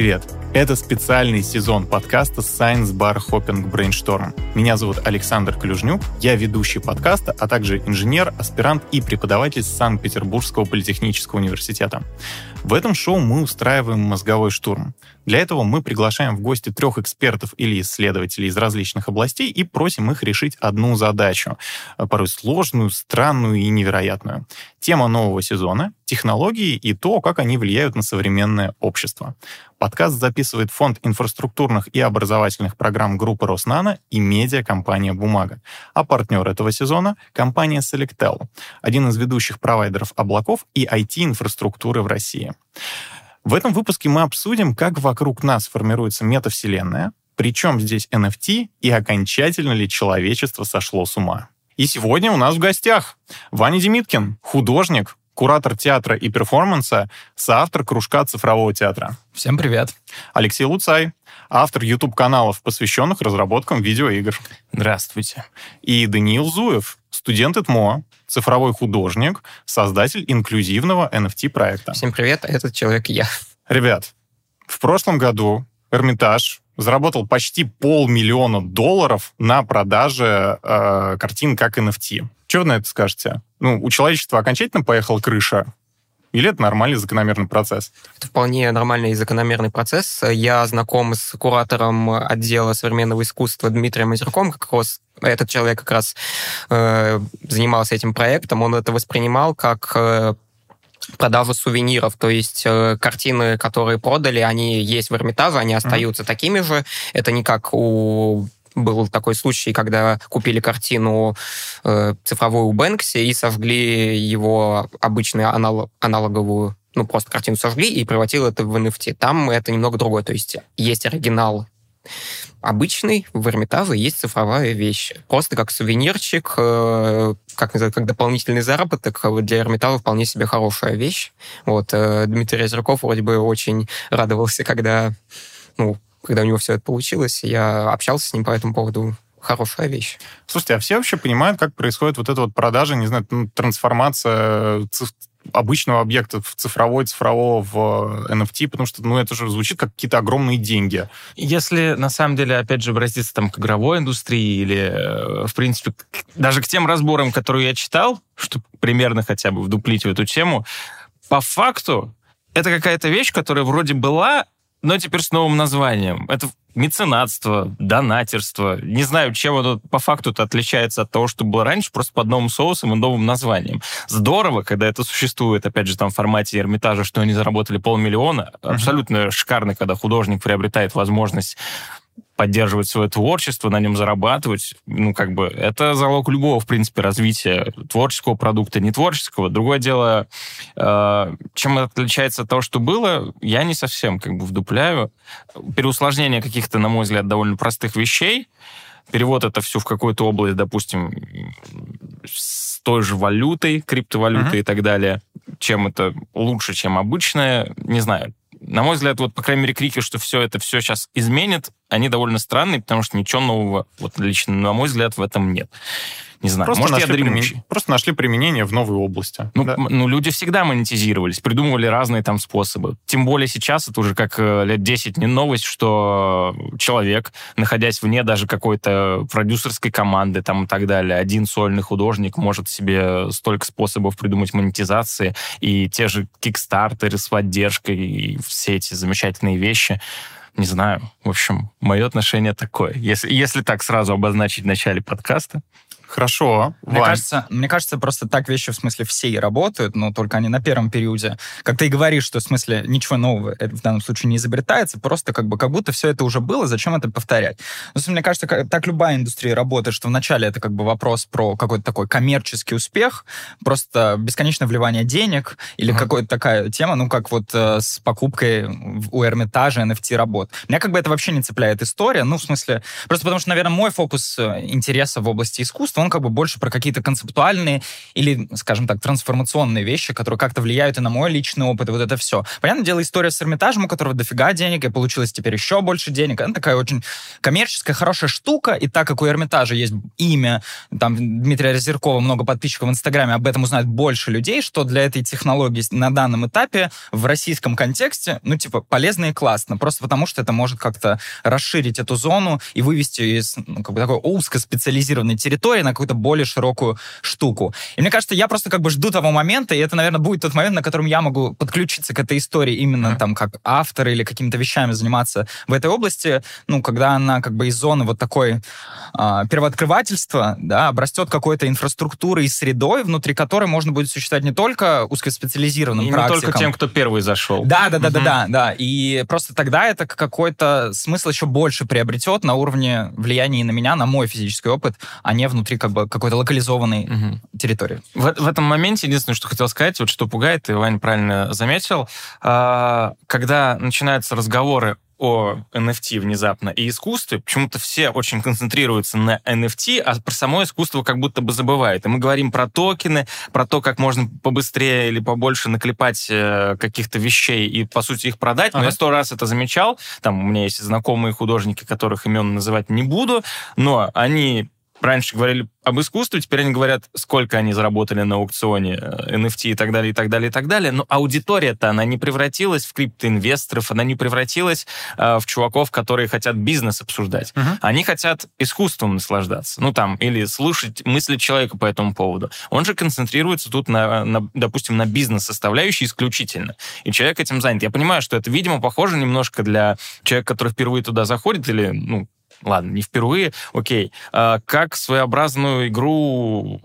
Привет! Это специальный сезон подкаста Science Bar Hopping Brainstorm. Меня зовут Александр Клюжнюк, я ведущий подкаста, а также инженер, аспирант и преподаватель Санкт-Петербургского политехнического университета. В этом шоу мы устраиваем мозговой штурм. Для этого мы приглашаем в гости трех экспертов или исследователей из различных областей и просим их решить одну задачу, порой сложную, странную и невероятную. Тема нового сезона — технологии и то, как они влияют на современное общество. Подкаст записывает Фонд инфраструктурных и образовательных программ группы Роснано и медиакомпания «Бумага». А партнер этого сезона — компания Selectel, один из ведущих провайдеров облаков и IT-инфраструктуры в России. В этом выпуске мы обсудим, как вокруг нас формируется метавселенная, причем здесь NFT и окончательно ли человечество сошло с ума. И сегодня у нас в гостях Ваня Демиткин, художник, куратор театра и перформанса, соавтор кружка цифрового театра. Всем привет. Алексей Луцай, автор YouTube-каналов, посвященных разработкам видеоигр. Здравствуйте. И Даниил Зуев, студент ИТМО, цифровой художник, создатель инклюзивного NFT-проекта. Всем привет, этот человек я. Ребят, в прошлом году Эрмитаж заработал почти полмиллиона долларов на продаже э, картин как NFT. Что вы на это скажете? Ну, у человечества окончательно поехала крыша? Или это нормальный закономерный процесс? Это вполне нормальный и закономерный процесс. Я знаком с куратором отдела современного искусства Дмитрием Озерком, как раз этот человек как раз э, занимался этим проектом. Он это воспринимал как э, продажу сувениров, то есть э, картины, которые продали, они есть в Эрмитаже, они остаются mm-hmm. такими же. Это не как у был такой случай, когда купили картину э, цифровую у Бэнкси и сожгли его обычную анал- аналоговую ну, просто картину сожгли и превратили это в NFT. Там это немного другое. То есть есть оригинал обычный в Эрмитаже, есть цифровая вещь. Просто как сувенирчик, э, как, как дополнительный заработок для Эрмитажа вполне себе хорошая вещь. Вот, э, Дмитрий Озерков вроде бы очень радовался, когда ну, когда у него все это получилось, я общался с ним по этому поводу хорошая вещь. Слушайте, а все вообще понимают, как происходит вот эта вот продажа, не знаю, ну, трансформация циф- обычного объекта в цифровой, цифрового в NFT, потому что, ну, это же звучит как какие-то огромные деньги. Если, на самом деле, опять же, обратиться там к игровой индустрии или, э, в принципе, даже к тем разборам, которые я читал, чтобы примерно хотя бы вдуплить в эту тему, по факту это какая-то вещь, которая вроде была, но теперь с новым названием. Это меценатство, донатерство. Не знаю, чем оно по факту -то отличается от того, что было раньше, просто под новым соусом и новым названием. Здорово, когда это существует, опять же, там в формате Эрмитажа, что они заработали полмиллиона. Uh-huh. Абсолютно шикарно, когда художник приобретает возможность поддерживать свое творчество, на нем зарабатывать, ну, как бы, это залог любого, в принципе, развития творческого продукта, не творческого. Другое дело, э, чем это отличается от того, что было, я не совсем, как бы, вдупляю. Переусложнение каких-то, на мой взгляд, довольно простых вещей, перевод это все в какую-то область, допустим, с той же валютой, криптовалютой uh-huh. и так далее, чем это лучше, чем обычное, не знаю на мой взгляд, вот, по крайней мере, крики, что все это все сейчас изменит, они довольно странные, потому что ничего нового, вот лично, на мой взгляд, в этом нет. Не знаю, просто может, нашли я примен... Просто нашли применение в новой области. Ну, да? ну, люди всегда монетизировались, придумывали разные там способы. Тем более сейчас это уже как э, лет 10 не новость, что человек, находясь вне даже какой-то продюсерской команды там и так далее, один сольный художник может себе столько способов придумать монетизации, и те же кикстартеры с поддержкой, и все эти замечательные вещи не знаю. В общем, мое отношение такое. Если, если так сразу обозначить в начале подкаста. Хорошо. Мне Вань. кажется, мне кажется, просто так вещи в смысле все и работают, но только они на первом периоде. Как ты и говоришь, что в смысле ничего нового в данном случае не изобретается, просто как бы как будто все это уже было, зачем это повторять? Ну, мне кажется, так любая индустрия работает, что вначале это как бы вопрос про какой-то такой коммерческий успех, просто бесконечное вливание денег или uh-huh. какая-то такая тема, ну, как вот э, с покупкой у Эрмитажа NFT работ. Меня как бы это вообще не цепляет история, ну, в смысле, просто потому что, наверное, мой фокус э, интереса в области искусства он как бы больше про какие-то концептуальные или, скажем так, трансформационные вещи, которые как-то влияют и на мой личный опыт, и вот это все. Понятное дело, история с Эрмитажем, у которого дофига денег, и получилось теперь еще больше денег. Она такая очень коммерческая, хорошая штука, и так как у Эрмитажа есть имя, там, Дмитрия Резеркова, много подписчиков в Инстаграме, об этом узнают больше людей, что для этой технологии на данном этапе в российском контексте, ну, типа, полезно и классно, просто потому что это может как-то расширить эту зону и вывести из ну, как бы такой узкоспециализированной территории на какую-то более широкую штуку. И мне кажется, я просто как бы жду того момента, и это, наверное, будет тот момент, на котором я могу подключиться к этой истории именно mm-hmm. там как автор или какими-то вещами заниматься в этой области, ну, когда она как бы из зоны вот такой а, первооткрывательства, да, обрастет какой-то инфраструктурой и средой, внутри которой можно будет существовать не только узкоспециализированным и практикам. не только тем, кто первый зашел. Да, да, да, mm-hmm. да, да, да. И просто тогда это какой-то смысл еще больше приобретет на уровне влияния на меня, на мой физический опыт, а не внутри как бы какой-то локализованной угу. территории. В, в этом моменте единственное, что хотел сказать, вот что пугает, и Вань правильно заметил, э, когда начинаются разговоры о NFT внезапно и искусстве, почему-то все очень концентрируются на NFT, а про само искусство как будто бы забывают. И мы говорим про токены, про то, как можно побыстрее или побольше наклепать э, каких-то вещей и, по сути, их продать. Но ага. я сто раз это замечал. Там у меня есть знакомые художники, которых имен называть не буду, но они раньше говорили об искусстве, теперь они говорят, сколько они заработали на аукционе NFT э, и так далее, и так далее, и так далее. Но аудитория-то, она не превратилась в криптоинвесторов, она не превратилась э, в чуваков, которые хотят бизнес обсуждать. Uh-huh. Они хотят искусством наслаждаться. Ну, там, или слушать мысли человека по этому поводу. Он же концентрируется тут, на, на допустим, на бизнес-составляющей исключительно. И человек этим занят. Я понимаю, что это, видимо, похоже немножко для человека, который впервые туда заходит, или, ну, ладно, не впервые, окей, а, как своеобразную игру,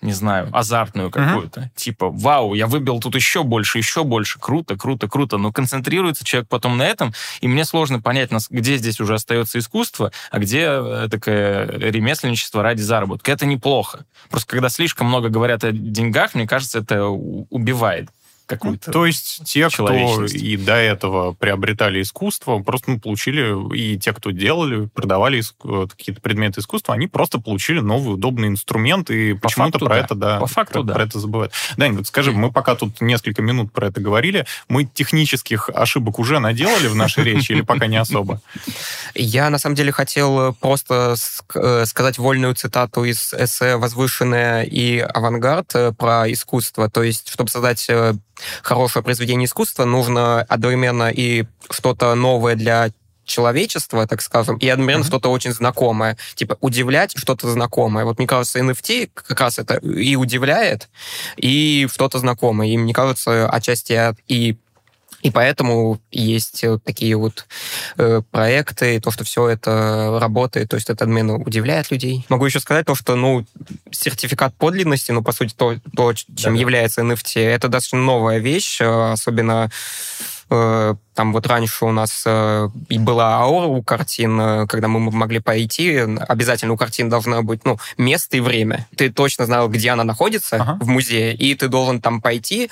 не знаю, азартную какую-то. Mm-hmm. Типа, вау, я выбил тут еще больше, еще больше, круто, круто, круто. Но концентрируется человек потом на этом, и мне сложно понять, где здесь уже остается искусство, а где э, такое ремесленничество ради заработка. Это неплохо. Просто когда слишком много говорят о деньгах, мне кажется, это убивает какую-то То есть те, кто и до этого приобретали искусство, просто ну, получили, и те, кто делали, продавали э, какие-то предметы искусства, они просто получили новый удобный инструмент, и почему-то про да. это, да, По факту, про, да. про это забывают. Дань, вот скажи, мы пока тут несколько минут про это говорили, мы технических ошибок уже наделали в нашей речи или пока не особо? Я, на самом деле, хотел просто э, сказать вольную цитату из эссе «Возвышенное и авангард» э, про искусство. То есть, чтобы создать хорошее произведение искусства, нужно одновременно и что-то новое для человечества, так скажем, и одновременно mm-hmm. что-то очень знакомое. Типа удивлять что-то знакомое. Вот мне кажется, NFT как раз это и удивляет, и что-то знакомое. И мне кажется, отчасти и и поэтому есть такие вот э, проекты, то, что все это работает, то есть это одновременно удивляет людей. Могу еще сказать то, что, ну, сертификат подлинности, ну, по сути, то, то чем да, является NFT, это достаточно новая вещь, э, особенно Э, там вот раньше у нас э, и была аура у картин, э, когда мы могли пойти, обязательно у картин должно быть ну, место и время. Ты точно знал, где она находится ага. в музее, и ты должен там пойти,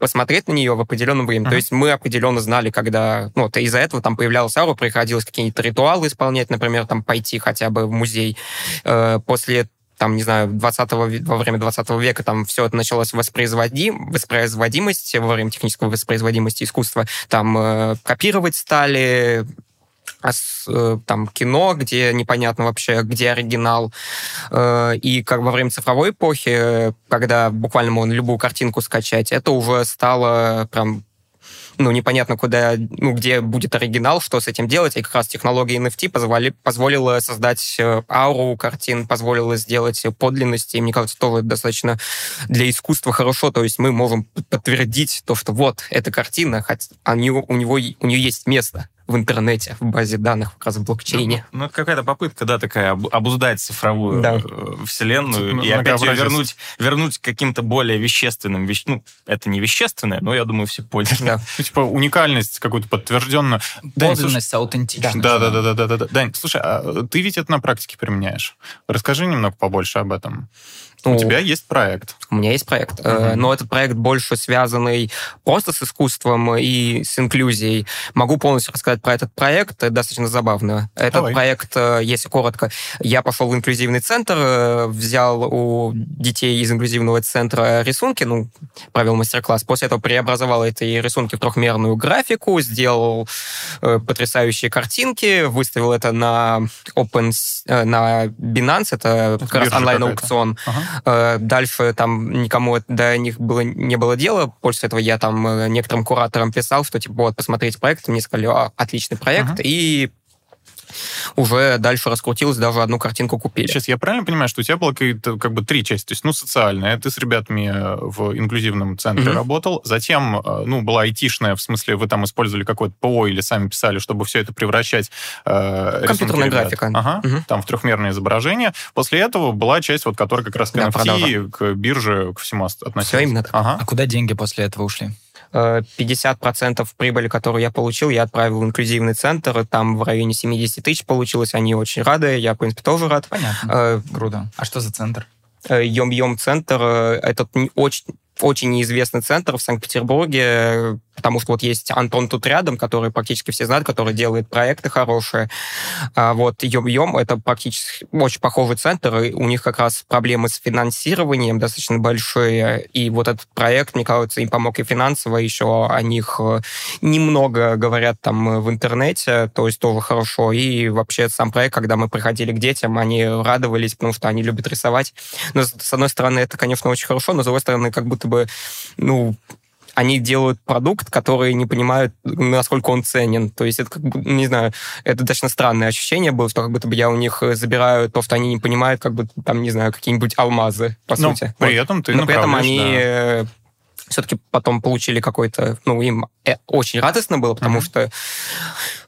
посмотреть на нее в определенное время. Ага. То есть мы определенно знали, когда... Ну, вот из-за этого там появлялась аура, приходилось какие-то ритуалы исполнять, например, там пойти хотя бы в музей. После там, не знаю, 20 во время 20 века там все это началось воспроизводим, воспроизводимость, во время технической воспроизводимости искусства, там э, копировать стали, а э, там кино, где непонятно вообще, где оригинал. Э, и как во время цифровой эпохи, когда буквально можно любую картинку скачать, это уже стало прям ну, непонятно, куда, ну, где будет оригинал, что с этим делать, и как раз технология NFT позволи, позволила создать э, ауру картин, позволила сделать подлинности, и мне кажется, тоже достаточно для искусства хорошо, то есть мы можем подтвердить то, что вот, эта картина, хоть, у, него, у, него, у нее есть место в интернете, в базе данных, как раз в блокчейне. Ну, ну это какая-то попытка, да, такая обуздать цифровую да. Э, вселенную ну, и опять ее вернуть, вернуть каким-то более вещественным вещ... Ну, это не вещественное, но я думаю, все поняли. Да. Ну, типа уникальность какую-то подтвержденную. Подлинность, аутентичность. Да, да, да, да, да, да. Дань, слушай, а ты ведь это на практике применяешь. Расскажи немного побольше об этом. У тебя есть проект. У меня есть проект, mm-hmm. но этот проект больше связанный просто с искусством и с инклюзией. Могу полностью рассказать про этот проект, это достаточно забавно. Этот Давай. проект, э, если коротко, я пошел в инклюзивный центр, э, взял у детей из инклюзивного центра рисунки, ну, провел мастер-класс, после этого преобразовал эти рисунки в трехмерную графику, сделал потрясающие картинки, выставил это на Open, на Binance, это, это как раз онлайн-аукцион. Ага. Э, дальше там никому до них было, не было дела. После этого я там э, некоторым кураторам писал, что типа вот, посмотреть проект. Мне сказали, а, отличный проект. Uh-huh. И уже дальше раскрутилось, даже одну картинку купили. Сейчас я правильно понимаю, что у тебя было как бы три части, то есть, ну, социальная, ты с ребятами э, в инклюзивном центре mm-hmm. работал, затем, э, ну, была айтишная, в смысле, вы там использовали какое-то ПО или сами писали, чтобы все это превращать э, Компьютерная графика. Ага, mm-hmm. там в трехмерное изображение. После этого была часть, вот, которая как раз к NFT, да, к бирже, к всему относилась. Все именно так. Ага. А куда деньги после этого ушли? 50% прибыли, которую я получил, я отправил в инклюзивный центр, там в районе 70 тысяч получилось, они очень рады, я, в принципе, тоже рад. Понятно, э, круто. А что за центр? Э, этот очень, очень неизвестный центр в Санкт-Петербурге, потому что вот есть Антон тут рядом, который практически все знают, который делает проекты хорошие. А вот Йом-Йом — это практически очень похожий центр, и у них как раз проблемы с финансированием достаточно большие, и вот этот проект, мне кажется, им помог и финансово, еще о них э, немного говорят там в интернете, то есть тоже хорошо, и вообще сам проект, когда мы приходили к детям, они радовались, потому что они любят рисовать. Но, с одной стороны, это, конечно, очень хорошо, но, с другой стороны, как будто бы, ну, они делают продукт, который не понимают, насколько он ценен. То есть это, как бы, не знаю, это достаточно странное ощущение было, что как будто бы я у них забираю то, что они не понимают, как бы там, не знаю, какие-нибудь алмазы, по Но сути. При вот. этом ты Но при этом они да. Э, все-таки потом получили какой-то, ну, им э, очень радостно было, потому mm-hmm. что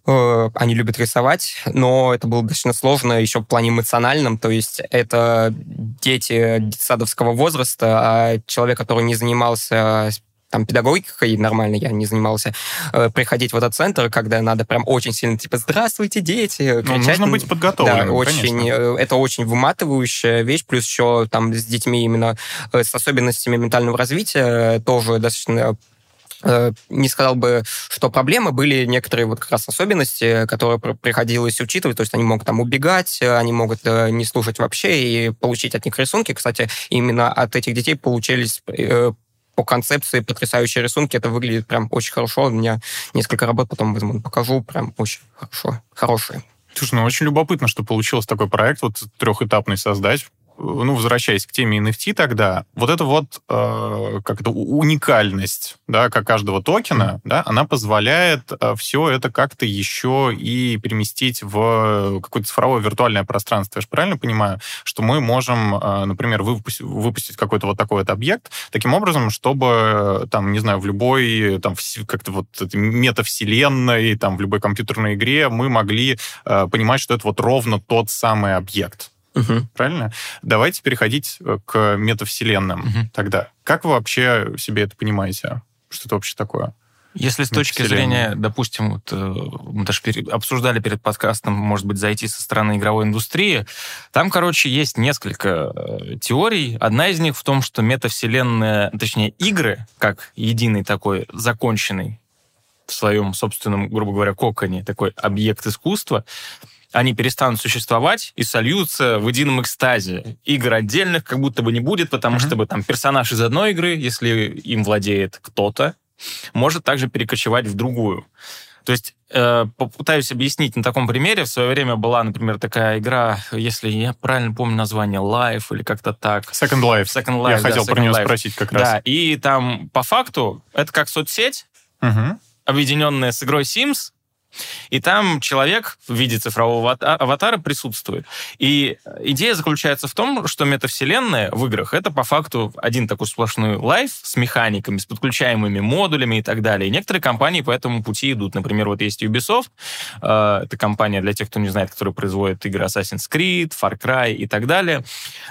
э, они любят рисовать, но это было достаточно сложно еще в плане эмоциональном, то есть это дети детсадовского возраста, а человек, который не занимался там педагогикой нормально я не занимался, э, приходить в этот центр, когда надо прям очень сильно, типа, здравствуйте, дети, ну, нужно быть подготовленным, Да, очень, конечно. Э, это очень выматывающая вещь, плюс еще там с детьми именно э, с особенностями ментального развития тоже достаточно не сказал бы, что проблемы были некоторые вот как раз особенности, которые приходилось учитывать, то есть они могут там убегать, они могут не слушать вообще и получить от них рисунки. Кстати, именно от этих детей получились по концепции потрясающие рисунки. Это выглядит прям очень хорошо. У меня несколько работ потом, возможно, покажу. Прям очень хорошо. Хорошие. Слушай, ну очень любопытно, что получилось такой проект вот трехэтапный создать ну, возвращаясь к теме NFT тогда, вот эта вот э, как это уникальность, да, как каждого токена, да, она позволяет э, все это как-то еще и переместить в какое-то цифровое виртуальное пространство. Я же правильно понимаю, что мы можем, э, например, выпустить, выпустить какой-то вот такой вот объект таким образом, чтобы там, не знаю, в любой там как-то вот метавселенной, там в любой компьютерной игре мы могли э, понимать, что это вот ровно тот самый объект. Угу. Правильно? Давайте переходить э, к метавселенным угу. тогда. Как вы вообще себе это понимаете? Что это вообще такое? Если с точки зрения, допустим, вот, э, мы даже обсуждали перед подкастом, может быть, зайти со стороны игровой индустрии, там, короче, есть несколько э, теорий. Одна из них в том, что метавселенная, точнее, игры, как единый такой законченный в своем собственном, грубо говоря, коконе, такой объект искусства, они перестанут существовать и сольются в едином экстазе. Игр отдельных как будто бы не будет, потому mm-hmm. что бы там персонаж из одной игры, если им владеет кто-то, может также перекочевать в другую. То есть э, попытаюсь объяснить на таком примере. В свое время была, например, такая игра, если я правильно помню название, Life или как-то так. Second Life. Second Life. Я да, хотел Second про нее Life. спросить как раз. Да, и там по факту это как соцсеть, угу. объединенная с игрой Sims, и там человек в виде цифрового аватара присутствует. И идея заключается в том, что метавселенная в играх — это по факту один такой сплошной лайф с механиками, с подключаемыми модулями и так далее. И некоторые компании по этому пути идут. Например, вот есть Ubisoft, э, это компания, для тех, кто не знает, которая производит игры Assassin's Creed, Far Cry и так далее.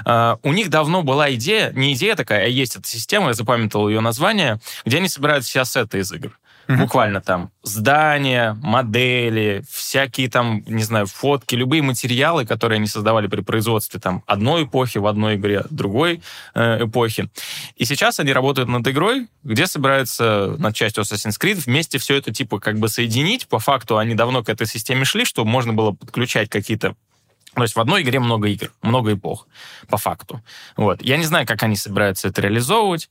Э, у них давно была идея, не идея такая, а есть эта система, я запамятовал ее название, где они собирают все ассеты из игр. Угу. Буквально там здания, модели, всякие там, не знаю, фотки, любые материалы, которые они создавали при производстве там одной эпохи в одной игре, другой э, эпохи. И сейчас они работают над игрой, где собираются над частью Assassin's Creed вместе все это типа как бы соединить. По факту они давно к этой системе шли, чтобы можно было подключать какие-то то есть в одной игре много игр, много эпох, по факту. Вот. Я не знаю, как они собираются это реализовывать.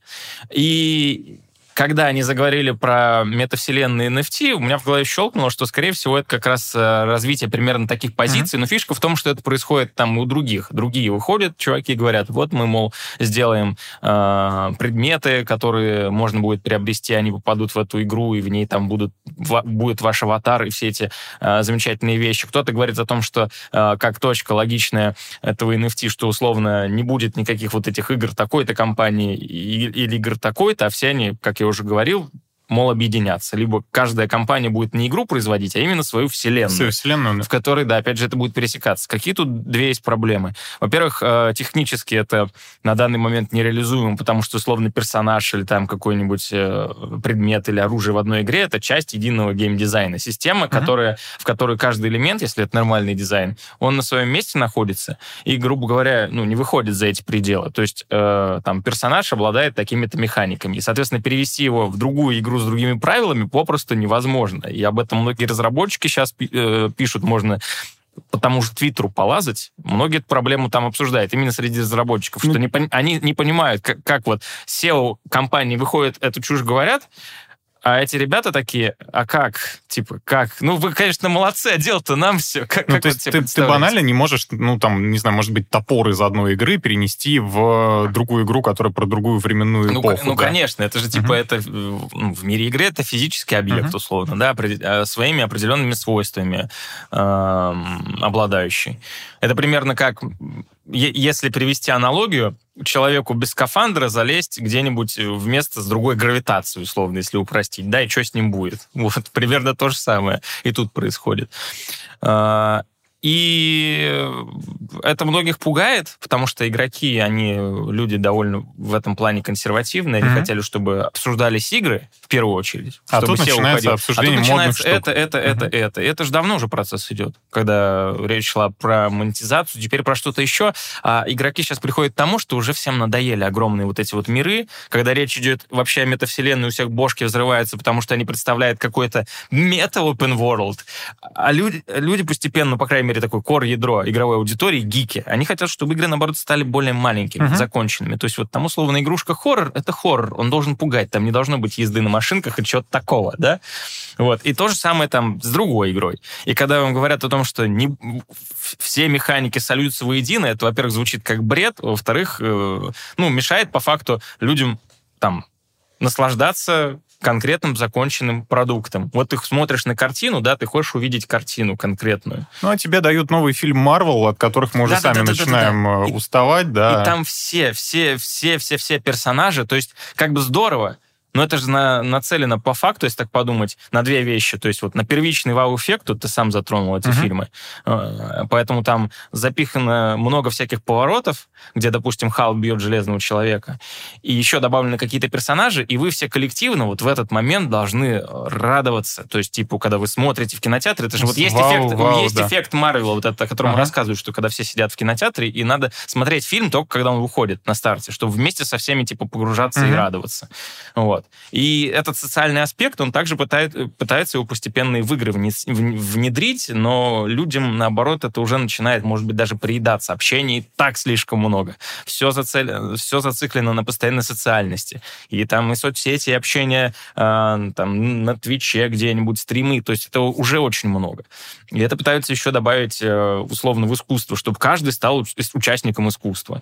И когда они заговорили про метавселенные NFT, у меня в голове щелкнуло, что, скорее всего, это как раз э, развитие примерно таких позиций. Mm-hmm. Но фишка в том, что это происходит там у других. Другие выходят, чуваки говорят, вот мы, мол, сделаем э, предметы, которые можно будет приобрести, они попадут в эту игру, и в ней там будут, в, будет ваш аватар и все эти э, замечательные вещи. Кто-то говорит о том, что э, как точка логичная этого NFT, что условно не будет никаких вот этих игр такой-то компании или игр такой-то, а все они, как я уже говорил, мол, объединяться. Либо каждая компания будет не игру производить, а именно свою вселенную. Свою вселенную. В которой, да, опять же, это будет пересекаться. Какие тут две есть проблемы? Во-первых, э, технически это на данный момент нереализуемо, потому что, условно, персонаж или там какой-нибудь э, предмет или оружие в одной игре — это часть единого геймдизайна. Система, uh-huh. которая, в которой каждый элемент, если это нормальный дизайн, он на своем месте находится и, грубо говоря, ну, не выходит за эти пределы. То есть э, там персонаж обладает такими-то механиками. И, соответственно, перевести его в другую игру с другими правилами попросту невозможно. И об этом многие разработчики сейчас э, пишут, можно по тому же Твиттеру полазать, многие эту проблему там обсуждают, именно среди разработчиков, что не, они не понимают, как, как вот SEO компании выходят, эту чушь говорят, а эти ребята такие, а как? Типа, как? Ну, вы, конечно, молодцы, а дело-то нам все. Как, ну, как то есть ты, ты банально не можешь, ну, там, не знаю, может быть, топор из одной игры перенести в другую игру, которая про другую временную ну, эпоху. Ну, да? конечно, это же, типа, uh-huh. это ну, в мире игры это физический объект, uh-huh. условно, да, а, своими определенными свойствами э, обладающий. Это примерно как если привести аналогию, человеку без скафандра залезть где-нибудь в место с другой гравитацией, условно, если упростить, да, и что с ним будет? Вот, примерно то же самое и тут происходит. А, и это многих пугает, потому что игроки, они люди довольно в этом плане консервативные. Они mm-hmm. хотели, чтобы обсуждались игры в первую очередь. А тут начинается уходил. обсуждение а тут начинается это, это, это, mm-hmm. это. И это же давно уже процесс идет, когда речь шла про монетизацию, теперь про что-то еще. А игроки сейчас приходят к тому, что уже всем надоели огромные вот эти вот миры, когда речь идет вообще о метавселенной, у всех бошки взрываются, потому что они представляют какой-то мета-open world. А люди, люди постепенно, по крайней мере, мере, такой кор-ядро игровой аудитории, гики, они хотят, чтобы игры, наоборот, стали более маленькими, uh-huh. законченными. То есть вот там, условно, игрушка хоррор — это хоррор, он должен пугать, там не должно быть езды на машинках и чего-то такого, да? Вот. И то же самое там с другой игрой. И когда вам говорят о том, что не, все механики сольются воедино, это, во-первых, звучит как бред, во-вторых, э, ну, мешает по факту людям там наслаждаться конкретным законченным продуктом. Вот ты смотришь на картину, да, ты хочешь увидеть картину конкретную. Ну, а тебе дают новый фильм Марвел, от которых мы уже да, сами да, да, начинаем да, да, да. уставать, да. И там все, все, все, все, все персонажи, то есть как бы здорово, но это же на, нацелено по факту, если так подумать, на две вещи. То есть вот на первичный вау-эффект, тут ты сам затронул эти uh-huh. фильмы, э, поэтому там запихано много всяких поворотов, где, допустим, Халк бьет железного человека, и еще добавлены какие-то персонажи, и вы все коллективно вот в этот момент должны радоваться. То есть, типа, когда вы смотрите в кинотеатре, это же вот есть вау, эффект, вау, есть да. эффект Марвела, вот это, о котором uh-huh. рассказывают, что когда все сидят в кинотеатре, и надо смотреть фильм только когда он выходит на старте, чтобы вместе со всеми, типа, погружаться uh-huh. и радоваться. Вот. Вот. И этот социальный аспект, он также пытает, пытается его постепенно и в игры внедрить, но людям, наоборот, это уже начинает, может быть, даже приедаться. Общения и так слишком много. Все, зацел... все зациклено на постоянной социальности. И там и соцсети, и общение э, там, на Твиче где-нибудь, стримы. То есть это уже очень много. И это пытаются еще добавить э, условно в искусство, чтобы каждый стал участником искусства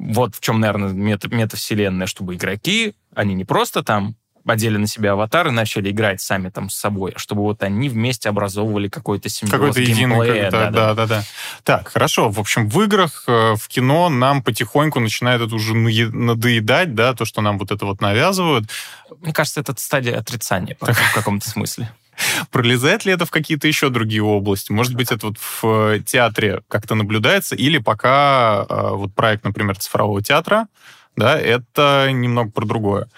вот в чем, наверное, мета, метавселенная, чтобы игроки, они не просто там одели на себя аватары, начали играть сами там с собой, а чтобы вот они вместе образовывали какой-то симбиоз Какой-то единый, да, да, да, да. Так, хорошо. В общем, в играх, э, в кино нам потихоньку начинает это уже надоедать, да, то, что нам вот это вот навязывают. Мне кажется, это стадия отрицания в каком-то смысле. Пролезает ли это в какие-то еще другие области? Может быть, это вот в э, театре как-то наблюдается, или пока э, вот проект, например, цифрового театра, да, это немного про другое.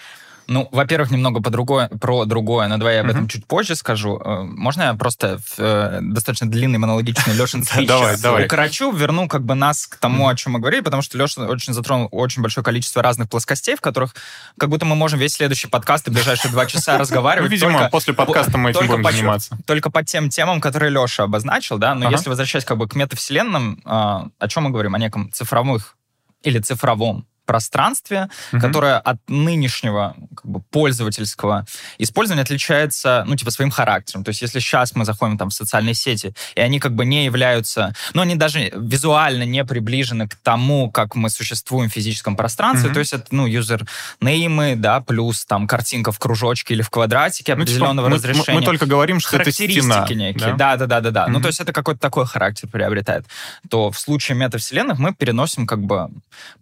Ну, во-первых, немного по другое, про другое, но давай я об этом чуть позже скажу. Э, можно я просто в э, достаточно длинный монологичный Лешин Давай, давай. укорочу, верну как бы нас к тому, о чем мы говорили, потому что Леша очень затронул очень большое количество разных плоскостей, в которых как будто мы можем весь следующий подкаст и ближайшие два часа разговаривать. Ну, видимо, только- после подкаста мы этим будем по- заниматься. Только по тем темам, которые Леша обозначил, да, но Ага. если возвращаясь как бы к метавселенным, а, о чем мы говорим? О неком цифровых или цифровом пространстве, Мгм. которое от нынешнего как бы, пользовательского использования отличается, ну, типа, своим характером. То есть, если сейчас мы заходим там в социальные сети, и они как бы не являются, ну, они даже визуально не приближены к тому, как мы существуем в физическом пространстве, Мгм. то есть это, ну, юзер-неймы, да, плюс там картинка в кружочке или в квадратике Ну, типа, определенного мы- разрешения Мы, мы только говорим, что это характеристики стена. некие. Да, да, да, да, да. Ну, Мгм. то есть это какой-то такой характер приобретает. То в случае метавселенных мы переносим как бы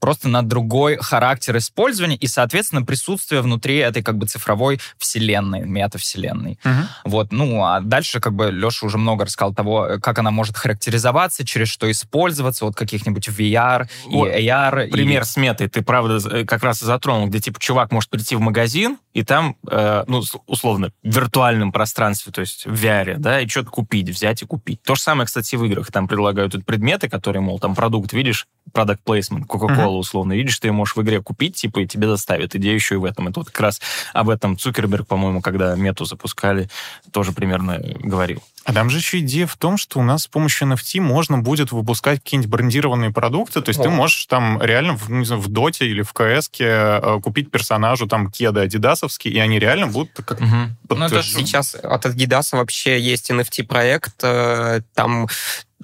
просто на другой характер использования и, соответственно, присутствие внутри этой как бы цифровой вселенной, метавселенной. Мгм. Вот, ну, а дальше как бы Леша уже много рассказал того, как она может характеризоваться, через что использоваться, вот каких-нибудь VR Вот и AR. и- Пример с метой ты, правда, э, как раз и затронул, где, типа, чувак может прийти в магазин, и там, э, ну, условно, в виртуальном пространстве, то есть в VR, да, и что-то купить, взять и купить. То же самое, кстати, в играх. Там предлагают предметы, которые, мол, там продукт, видишь, продукт placement, Coca-Cola, условно, видишь, ты ее можешь в игре купить, типа, и тебе доставят. Идея еще и в этом. Это вот как раз об этом Цукерберг, по-моему, когда мету запускали, тоже примерно говорил. А там же еще идея в том, что у нас с помощью NFT можно будет выпускать какие-нибудь брендированные продукты. То есть ты О. можешь там реально в, не знаю, в Доте или в КС э, купить персонажу там кеды адидасовские, и они реально будут как Мгм. Ну, это. Сейчас от Adidas вообще есть NFT-проект, э, там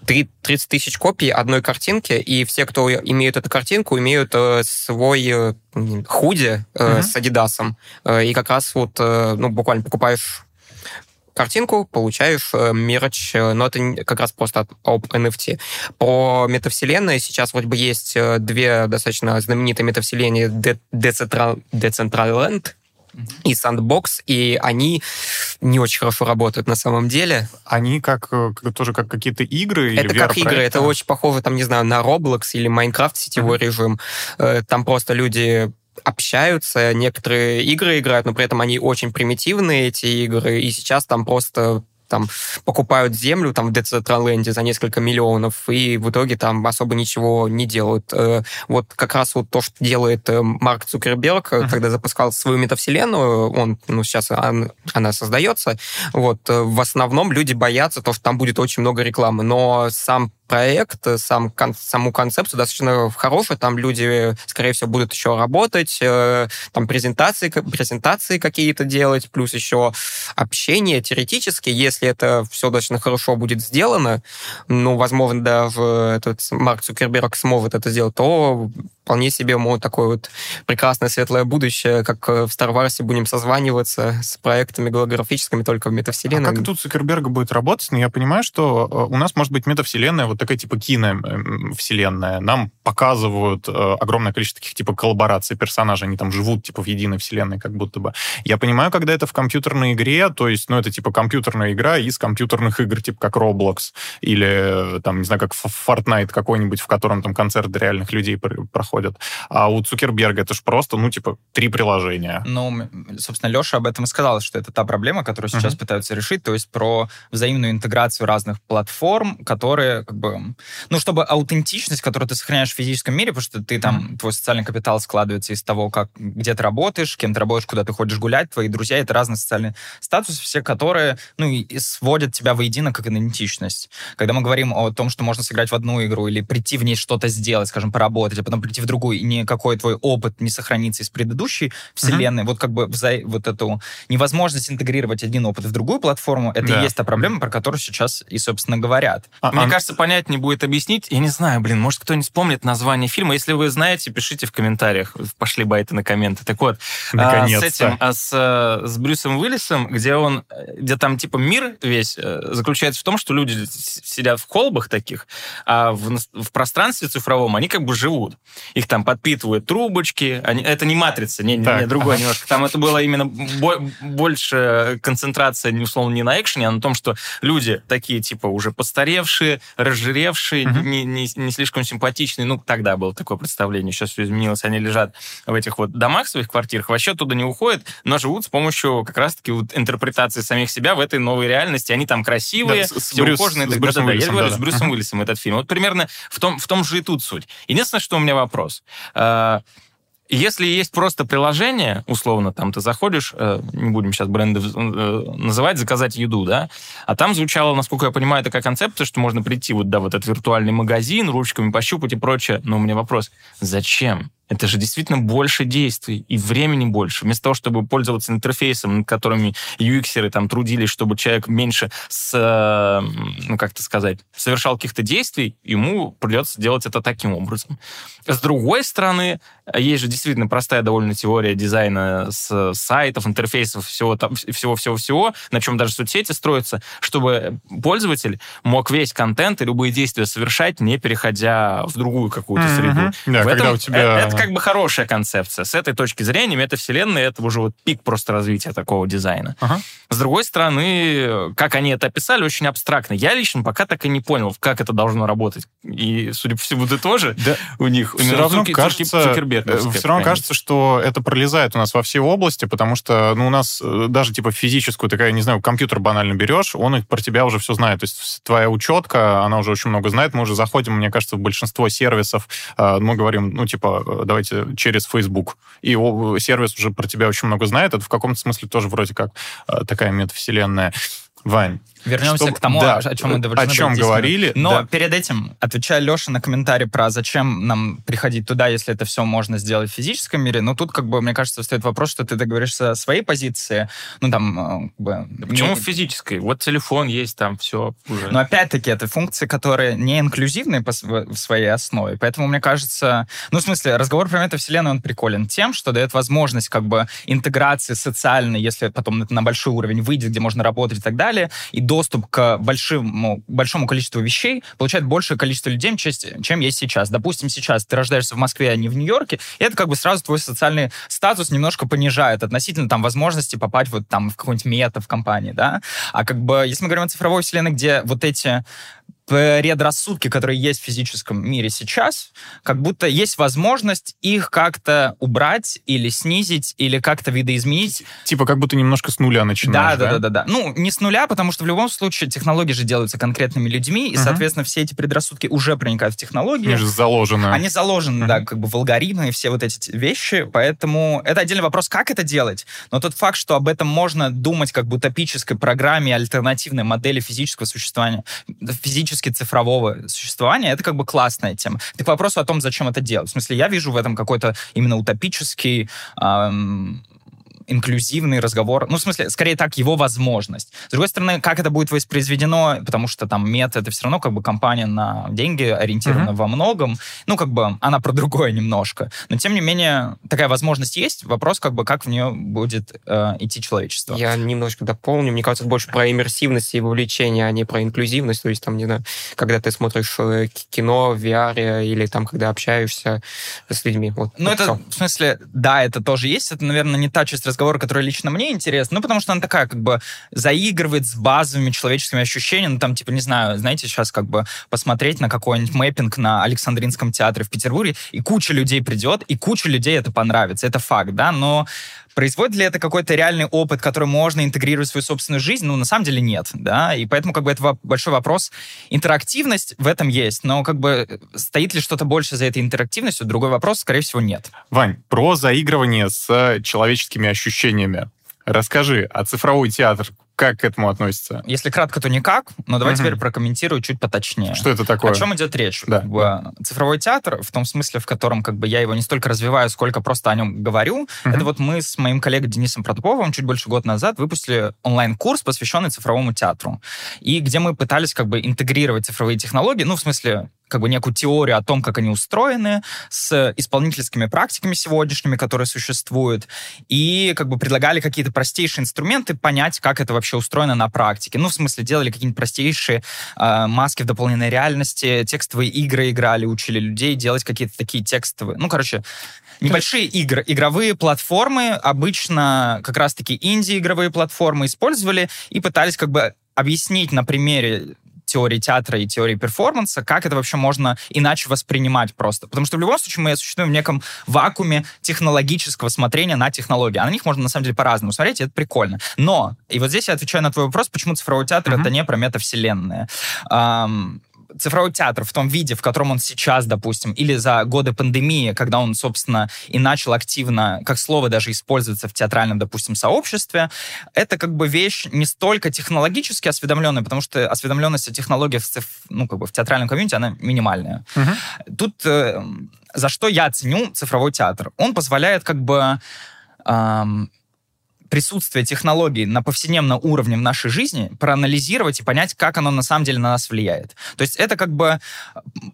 три- 30 тысяч копий одной картинки, и все, кто имеют эту картинку, имеют э, свой худи Мгм. с. Э, и как раз вот, ну, буквально покупаешь картинку, получаешь э, мерч, э, но это как раз просто от- об NFT. По метавселенной сейчас вроде бы есть э, две достаточно знаменитые метавселенные Де- Decentral- Decentraland и Sandbox, и они не очень хорошо работают на самом деле. Они как, тоже как какие-то игры или это как игры, это очень похоже, там, не знаю, на Roblox или Minecraft сетевой режим. Э, Там просто люди общаются, некоторые игры играют, но при этом они очень примитивные, эти игры, и сейчас там просто там покупают землю там в Децентраленде за несколько миллионов, и в итоге там особо ничего не делают. Э, Вот как раз вот то, что делает э, Марк Цукерберг, Мгм. когда запускал свою метавселенную, он, ну, сейчас он- она создается, вот, в основном люди боятся то, что там будет очень много рекламы, но сам проект, э, сам, кон- саму концепцию достаточно хорошая, там люди, скорее всего, будут еще работать, э, там презентации, презентации какие-то делать, плюс еще общение теоретически, если это все достаточно хорошо будет сделано, ну, возможно, даже этот Марк Цукерберг сможет это сделать, то вполне себе может такое вот прекрасное светлое будущее, как э, в Star Wars будем созваниваться с проектами голографическими только в А метавселенной. как тут Цукерберга будет работать? Ну, я понимаю, что э, у нас может быть метавселенная, вот такая типа киновселенная. Нам показывают э, огромное количество таких типа коллабораций персонажей, они там живут типа в единой вселенной как будто бы. Я понимаю, когда это в компьютерной игре, то есть, ну, это типа компьютерная игра из компьютерных игр, типа как Roblox или, там, не знаю, как Fortnite какой-нибудь, в котором там концерты реальных людей пр- проходят. А у Цукерберга это же просто, ну, типа, три приложения. Ну, собственно, Леша об этом и сказал, что это та проблема, которую сейчас Мгм. пытаются решить, то есть про взаимную интеграцию разных платформ, которые, как бы, ну, чтобы аутентичность, которую ты сохраняешь в физическом мире, потому что ты там, твой социальный капитал складывается из того, как, где ты работаешь, кем ты работаешь, куда ты ходишь гулять, твои друзья, это разные социальные статусы, все которые, ну, и сводят тебя воедино как идентичность. Когда мы говорим о том, что можно сыграть в одну игру или прийти в ней что-то сделать, скажем, поработать, а потом прийти в другую, и никакой твой опыт не сохранится из предыдущей вселенной, вот как бы вза- вот эту невозможность интегрировать один опыт в другую платформу, это Да. и есть та проблема, про которую сейчас и, собственно, говорят. А- Мне а- кажется, понять не будет объяснить. Я не знаю, блин, может, кто-нибудь вспомнит название фильма. Если вы знаете, пишите в комментариях. Пошли байты на комменты. Так вот, а, с этим, а с, э, с Брюсом Уиллисом, где он, где там типа мир весь э, заключается в том, что люди сидят в колбах таких, а в, в пространстве цифровом они как бы живут. Их там подпитывают трубочки. Они, это не матрица, не, не, Так, не другое ага. немножко. Там это было именно бо- больше концентрация, не условно, не на экшене, а на том, что люди такие, типа, уже постаревшие, разжиревшие, Мгм. не, не, не слишком симпатичные. Ну, тогда было такое представление. Сейчас все изменилось. Они лежат в этих вот домах своих квартирах, вообще оттуда не уходят, но живут с помощью как раз-таки вот интерпретации самих себя в этой новой реальности. Они там красивые, Да, с- все Брюс- ухоженные. с Да, Брюсом да, да, Я Уиллисом, да-да. с Брюсом. Уиллисом этот фильм. Вот примерно в том, в том же и тут суть. Единственное, что у меня вопрос. А, Если есть просто приложение, условно, там ты заходишь, э, не будем сейчас бренды э, называть, заказать еду, да, а там звучала, насколько я понимаю, такая концепция, что можно прийти вот, да, вот этот виртуальный магазин, ручками пощупать и прочее. Но у меня вопрос, зачем? Это же действительно больше действий и времени больше. Вместо того, чтобы пользоваться интерфейсом, над которыми UX-еры там трудились, чтобы человек меньше с, ну, как это сказать, совершал каких-то действий, ему придется делать это таким образом. С другой стороны, есть же действительно простая довольно теория дизайна с сайтов, интерфейсов, всего там, всего-всего-всего, на чем даже соцсети строятся, чтобы пользователь мог весь контент и любые действия совершать, не переходя в другую какую-то Мгм. среду. Да, В когда этом- у тебя... э, Это как бы хорошая концепция. С этой точки зрения метавселенная — это уже вот пик просто развития такого дизайна. Ага. С другой стороны, как они это описали, очень абстрактно. Я лично пока так и не понял, как это должно работать. И, судя по всему, ты тоже Да, у них... все именно равно Цуки- кажется, Цукерберговская все равно кажется, что это пролезает у нас во все области, потому что ну, у нас э, даже типа физическую, такая, не знаю, компьютер банально берешь, он про тебя уже все знает. То есть твоя учетка, она уже очень много знает. Мы уже заходим, мне кажется, в большинство сервисов, э, мы говорим, ну, типа, э, давайте через Facebook. И сервис уже про тебя очень много знает. Это в каком-то смысле тоже вроде как э, такая метавселенная. Вань, Вернемся Чтоб- к тому, да, о чем мы о должны чем были говорили, Но да. перед этим, отвечая Леше на комментарий про зачем нам приходить туда, если это все можно сделать в физическом мире, ну тут, как бы, мне кажется, стоит вопрос, что ты договоришься о своей позиции, ну там, э, как бы... Почему не- в физической? Вот телефон есть, там все уже. Но опять-таки это функции, которые не инклюзивные по в своей основе. Поэтому мне кажется, ну, в смысле, разговор про метавселенную, он приколен тем, что дает возможность как бы интеграции социальной, если потом на большой уровень выйдет, где можно работать и так далее, и доступ к большому, большому количеству вещей получает большее количество людей, чем, есть сейчас. Допустим, сейчас ты рождаешься в Москве, а не в Нью-Йорке, и это как бы сразу твой социальный статус немножко понижает относительно там возможности попасть вот там в какой-нибудь мета в компании, да. А как бы, если мы говорим о цифровой вселенной, где вот эти предрассудки, которые есть в физическом мире сейчас, как будто есть возможность их как-то убрать или снизить, или как-то видоизменить. типа как будто немножко с нуля Да, начинаешь, да, да, да, да. Ну, не с нуля, потому что в любом случае технологии же делаются конкретными людьми, и, Мгм. соответственно, все эти предрассудки уже проникают в технологии. Они же заложены. Они заложены, Мгм. да, как бы в алгоритмы и все вот эти вещи, поэтому это отдельный вопрос, как это делать. Но тот факт, что об этом можно думать как бы утопической программе альтернативной модели физического существования, физически цифрового существования, это как бы классная тема. Так к вопросу о том, зачем это делать. В смысле, я вижу в этом какой-то именно утопический ам, инклюзивный разговор. Ну, в смысле, скорее так, его возможность. С другой стороны, как это будет воспроизведено, потому что там мета это все равно как бы компания на деньги ориентирована Мгм. во многом. Ну, как бы она про другое немножко. Но, тем не менее, такая возможность есть. Вопрос, как бы, как в нее будет э, идти человечество. Я немножко дополню. Мне кажется, это больше про иммерсивность и вовлечение, а не про инклюзивность. То есть, там, не знаю, когда ты смотришь э, кино в VR или там, когда общаешься с людьми. Вот, Ну, вот это, всё. в смысле, да, это тоже есть. Это, наверное, не та часть разговора, которая лично мне интересна. Ну, потому что она такая, как бы, заигрывает с базовыми человеческими ощущениями. Ну, там, типа, не знаю, знаете, сейчас как бы посмотреть на какой-нибудь мэппинг на Александринском театре в Петербурге, и куча людей придет, и куча людей это понравится. Это факт, да, но Производит ли это какой-то реальный опыт, который можно интегрировать в свою собственную жизнь? Ну, на самом деле нет, да, и поэтому как бы это большой вопрос. Интерактивность в этом есть, но как бы стоит ли что-то больше за этой интерактивностью? Другой вопрос, скорее всего, нет. Вань, про заигрывание с человеческими ощущениями. Расскажи, а цифровой театр как к этому относится? Если кратко, то никак, но давай Мгм. теперь прокомментирую чуть поточнее. Что это такое? О чем идет речь? Да. Как бы, цифровой театр, в том смысле, в котором как бы я его не столько развиваю, сколько просто о нем говорю, Мгм. это вот мы с моим коллегой Денисом Протоповым чуть больше года назад выпустили онлайн-курс, посвященный цифровому театру, и где мы пытались как бы интегрировать цифровые технологии, ну, в смысле, как бы некую теорию о том, как они устроены, с исполнительскими практиками сегодняшними, которые существуют, и как бы предлагали какие-то простейшие инструменты понять, как это вообще устроено на практике. Ну, в смысле, делали какие-нибудь простейшие э, маски в дополненной реальности, текстовые игры играли, учили людей делать какие-то такие текстовые. Ну, короче, небольшие игры, игровые платформы, обычно как раз-таки инди-игровые платформы использовали и пытались как бы объяснить на примере теории театра и теории перформанса, как это вообще можно иначе воспринимать просто. Потому что в любом случае мы существуем в неком вакууме технологического смотрения на технологии. А на них можно на самом деле по-разному смотреть, и это прикольно. Но, и вот здесь я отвечаю на твой вопрос, почему цифровой театр uh-huh. это не про метавселенные. Um, цифровой театр в том виде, в котором он сейчас, допустим, или за годы пандемии, когда он, собственно, и начал активно, как слово даже использоваться в театральном, допустим, сообществе, это как бы вещь не столько технологически осведомленная, потому что осведомленность о технологиях ну, как бы в театральном комьюнити, она минимальная. Угу. Тут э, за что я ценю цифровой театр? Он позволяет как бы эм, присутствие технологий на повседневном уровне в нашей жизни проанализировать и понять, как оно на самом деле на нас влияет. То есть это как бы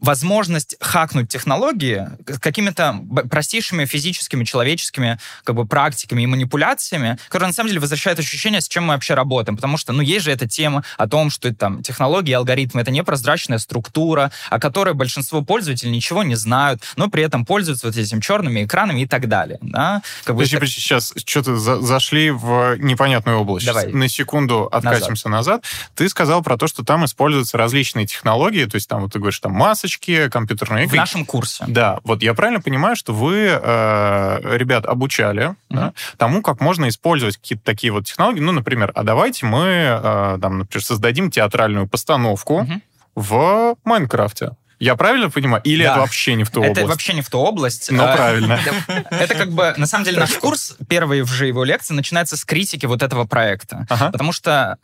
возможность хакнуть технологии какими-то простейшими физическими, человеческими как бы практиками и манипуляциями, которые на самом деле возвращают ощущение, с чем мы вообще работаем. Потому что, ну, есть же эта тема о том, что это, там технологии, алгоритмы — это непрозрачная структура, о которой большинство пользователей ничего не знают, но при этом пользуются вот этими черными экранами и так далее. Да? Как бы это... сейчас что-то за зашли ушли в непонятную область. Давай. На секунду откатимся назад. назад. Ты сказал про то, что там используются различные технологии, то есть там, вот ты говоришь, там масочки, компьютерные игры. В нашем курсе. Да, вот я правильно понимаю, что вы э, ребят обучали mm-hmm. да, тому, как можно использовать какие-то такие вот технологии. Ну, например, а давайте мы, э, там, например, создадим театральную постановку mm-hmm. в Майнкрафте. Я правильно понимаю? Или да. это вообще не в ту это область? Это вообще не в ту область. Ну, правильно. Это как бы, на самом деле, наш курс, первые уже его лекции, начинается с критики вот этого проекта. Потому что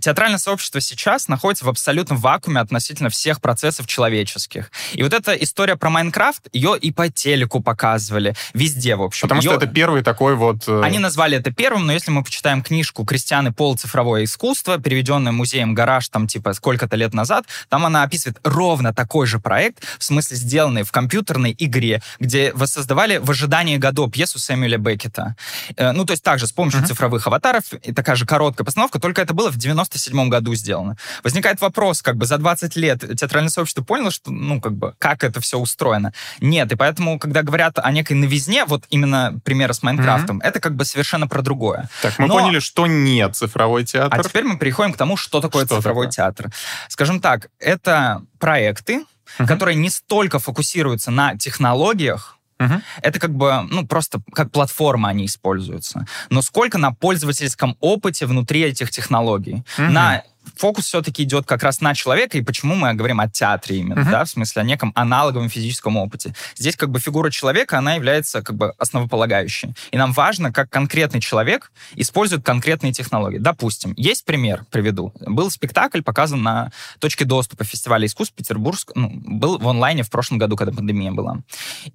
театральное сообщество сейчас находится в абсолютном вакууме относительно всех процессов человеческих. И вот эта история про Майнкрафт, ее и по телеку показывали, везде, в общем. Потому ее... что это первый такой вот... Э, Они назвали это первым, но если мы почитаем книжку «Кристианы Пол. Цифровое искусство», переведенную музеем «Гараж», там типа сколько-то лет назад, там она описывает ровно такой же проект, в смысле сделанный в компьютерной игре, где воссоздавали в ожидании годов пьесу Сэмюэля Беккета. Э, ну, то есть также с помощью uh-huh. цифровых аватаров, и такая же короткая постановка, только это было в 97 году сделано. Возникает вопрос, как бы за 20 лет театральное сообщество поняло, что, ну, как бы, как это все устроено? Нет, и поэтому, когда говорят о некой новизне, вот именно пример с Майнкрафтом, mm-hmm. это как бы совершенно про другое. Так, мы Но... поняли, что нет цифровой театр. А теперь мы переходим к тому, что такое что цифровой такое? театр. Скажем так, это проекты, mm-hmm. которые не столько фокусируются на технологиях, Угу. Это как бы, ну, просто как платформа они используются. Но сколько на пользовательском опыте внутри этих технологий? Угу. На фокус все-таки идет как раз на человека, и почему мы говорим о театре именно, uh-huh. да, в смысле о неком аналоговом физическом опыте. Здесь как бы фигура человека, она является как бы основополагающей. И нам важно, как конкретный человек использует конкретные технологии. Допустим, есть пример, приведу. Был спектакль, показан на точке доступа фестиваля искусств Петербург, ну, был в онлайне в прошлом году, когда пандемия была.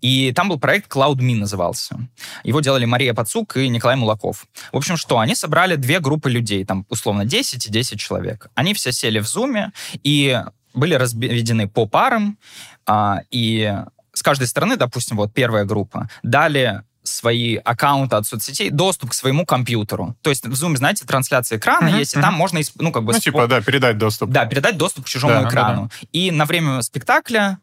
И там был проект CloudMe назывался. Его делали Мария Пацук и Николай Мулаков. В общем, что? Они собрали две группы людей, там, условно, 10 и 10 человек. Они все сели в зуме и были разведены по парам, а, и с каждой стороны, допустим, вот первая группа, дали свои аккаунты от соцсетей доступ к своему компьютеру. То есть в Zoom, знаете, трансляция экрана uh-huh, есть, и uh-huh. там можно, ну, как бы... Ну, типа, да, передать доступ. Да, передать доступ к чужому да, экрану. Да, да. И на время спектакля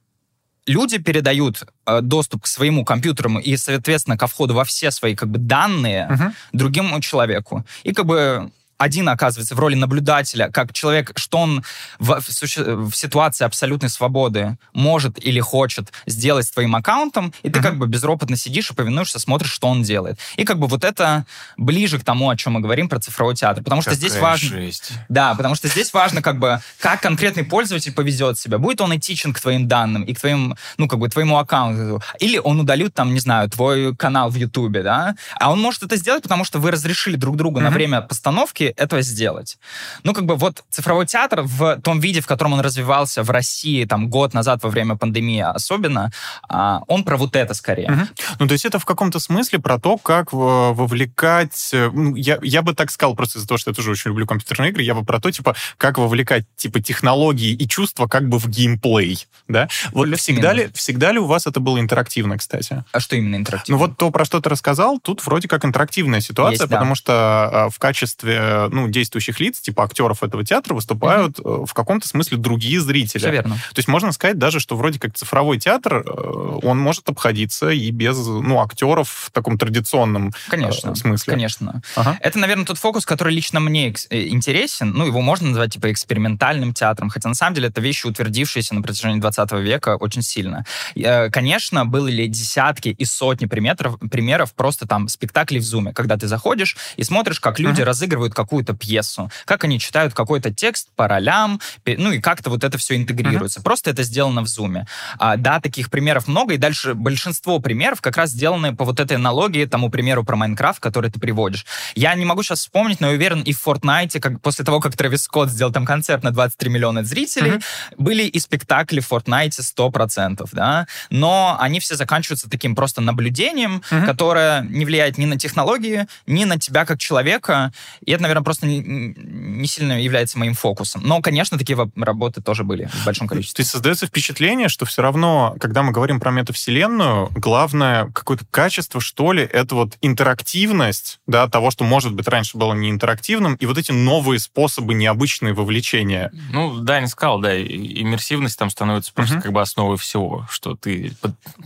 люди передают э, доступ к своему компьютеру и, соответственно, ко входу во все свои, как бы, данные uh-huh. другому человеку. И, как бы, один оказывается в роли наблюдателя, как человек, что он в, в, в ситуации абсолютной свободы может или хочет сделать с твоим аккаунтом, и ты uh-huh. как бы безропотно сидишь и повинуешься, смотришь, что он делает. И как бы вот это ближе к тому, о чем мы говорим про цифровой театр. Потому что Какая здесь важно... Жесть. Да, потому что здесь важно как бы, как конкретный пользователь поведет себя. Будет он этичен к твоим данным и к твоим, ну, как бы, твоему аккаунту. Или он удалит там, не знаю, твой канал в Ютубе, да? А он может это сделать, потому что вы разрешили друг другу uh-huh. на время постановки этого сделать. Ну, как бы вот цифровой театр в том виде, в котором он развивался в России там год назад во время пандемии особенно, а, он про вот это скорее. Угу. Ну, то есть это в каком-то смысле про то, как вовлекать... Э, ну, я, я бы так сказал, просто из-за того, что я тоже очень люблю компьютерные игры, я бы про то, типа, как вовлекать, типа, технологии и чувства как бы в геймплей, да? Вот всегда ли, всегда ли у вас это было интерактивно, кстати? А что именно интерактивно? Ну, вот то, про что ты рассказал, тут вроде как интерактивная ситуация, Есть, потому да. что а, в качестве, ну, действующих лиц, типа актеров этого театра, выступают угу. в каком-то смысле другие зрители. Все верно. То есть можно сказать даже, что вроде как цифровой театр, э, он может обходиться и без, ну, актеров в таком традиционном конечно, смысле. Конечно. Ага. Это, наверное, тот фокус, который лично мне интересен. Ну, его можно назвать, типа, экспериментальным театром, хотя на самом деле это вещи, утвердившиеся на протяжении 20 века очень сильно. Э, конечно, были десятки и сотни примеров, примеров просто там спектаклей в Зуме, когда ты заходишь и смотришь, как люди uh-huh. разыгрывают какую-то пьесу, как они читают какой-то текст по ролям, ну и как-то вот это все интегрируется. Uh-huh. Просто это сделано в Зуме. А, да, таких примеров много, и дальше большинство примеров как раз сделаны по вот этой аналогии, тому примеру про Майнкрафт, который ты приводишь. Я не могу сейчас вспомнить, но я уверен, и в Fortnite, как после того, как Трэвис Скотт сделал там концерт на 23 миллиона зрителей, uh-huh. были и спектакли в Fortnite 100%, да, но они все заканчиваются таким просто наблюдением, uh-huh. которое не влияет ни на технологии, ни на тебя как человека, и это, наверное, просто не, сильно является моим фокусом. Но, конечно, такие работы тоже были в большом количестве. То есть создается впечатление, что все равно, когда мы говорим про метавселенную, главное какое-то качество, что ли, это вот интерактивность, да, того, что, может быть, раньше было не интерактивным, и вот эти новые способы необычные вовлечения. Ну, да, не сказал, да, иммерсивность там становится просто uh-huh. как бы основой всего, что ты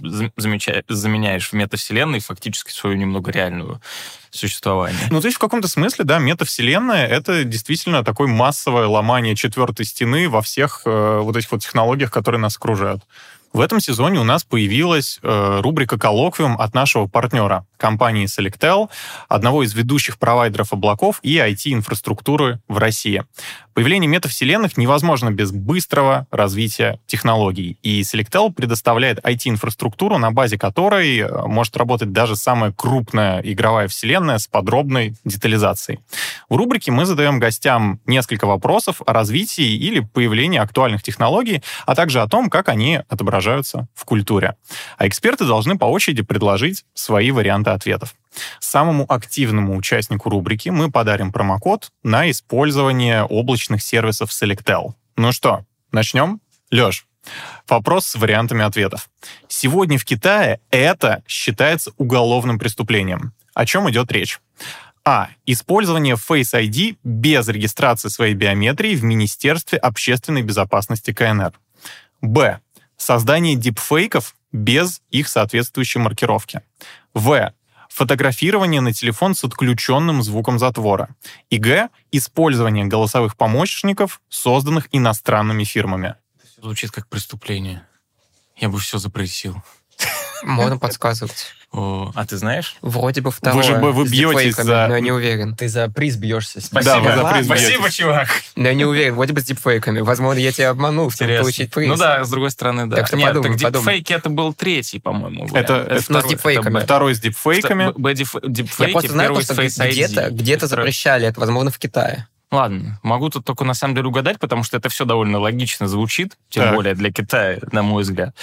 заменяешь в метавселенной фактически свою немного реальную существование. Ну, то есть в каком-то смысле, да, метавселенная — это действительно такое массовое ломание четвертой стены во всех э, вот этих вот технологиях, которые нас окружают. В этом сезоне у нас появилась э, рубрика «Коллоквиум» от нашего партнера, компании Selectel, одного из ведущих провайдеров облаков и IT-инфраструктуры в России. Появление метавселенных невозможно без быстрого развития технологий, и Selectel предоставляет IT-инфраструктуру, на базе которой э, может работать даже самая крупная игровая вселенная с подробной детализацией. В рубрике мы задаем гостям несколько вопросов о развитии или появлении актуальных технологий, а также о том, как они отображаются в культуре. А эксперты должны по очереди предложить свои варианты ответов. Самому активному участнику рубрики мы подарим промокод на использование облачных сервисов Selectel. Ну что, начнем? Леш, Вопрос с вариантами ответов. Сегодня в Китае это считается уголовным преступлением. О чем идет речь? А. Использование Face ID без регистрации своей биометрии в Министерстве общественной безопасности КНР. Б. Создание дипфейков без их соответствующей маркировки. В фотографирование на телефон с отключенным звуком затвора. И Г. Использование голосовых помощников, созданных иностранными фирмами. Звучит как преступление. Я бы все запретил. Можно подсказывать. О, а ты знаешь? Вроде бы второе. Вы же вы бьетесь за... Но я не уверен. Ты за приз бьешься. Спасибо, да, вы за приз Спасибо, чувак. Но я не уверен. Вроде бы с дипфейками. Возможно, я тебя обманул, чтобы получить приз. Ну да, с другой стороны, да. Так что Нет, подумай, так дипфейки это был третий, по-моему. Это, это, второй, с дипфейками. Это второй с дипфейками. Б, дипфейки, я просто знаю, что где-то, где-то запрещали это, возможно, в Китае. Ладно, могу тут только на самом деле угадать, потому что это все довольно логично звучит, тем так. более для Китая, на мой взгляд.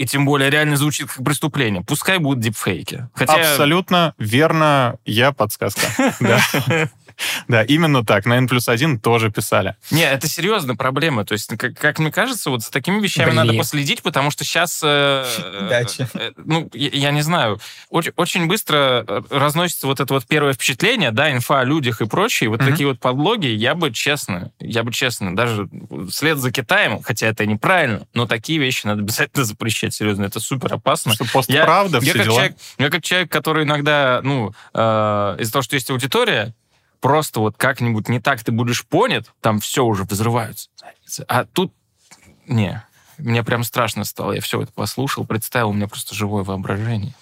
И тем более реально звучит как преступление. Пускай будут дипфейки. Хотя... Абсолютно верно, я подсказка. Да, именно так. На N плюс 1 тоже писали. Не, это серьезная проблема. То есть, как, как мне кажется, вот с такими вещами Блин. надо последить, потому что сейчас... Э, Дача. Э, ну, я, я не знаю. Очень, очень быстро э, разносится вот это вот первое впечатление, да, инфа о людях и прочее. Вот mm-hmm. такие вот подлоги, я бы честно, я бы честно, даже вслед за Китаем, хотя это неправильно, но такие вещи надо обязательно запрещать, серьезно. Это супер опасно. Что постправда, я, все я как дела. Человек, я как человек, который иногда, ну, э, из-за того, что есть аудитория, просто вот как-нибудь не так ты будешь понят, там все уже взрываются. А тут не, мне прям страшно стало. Я все это послушал, представил, у меня просто живое воображение.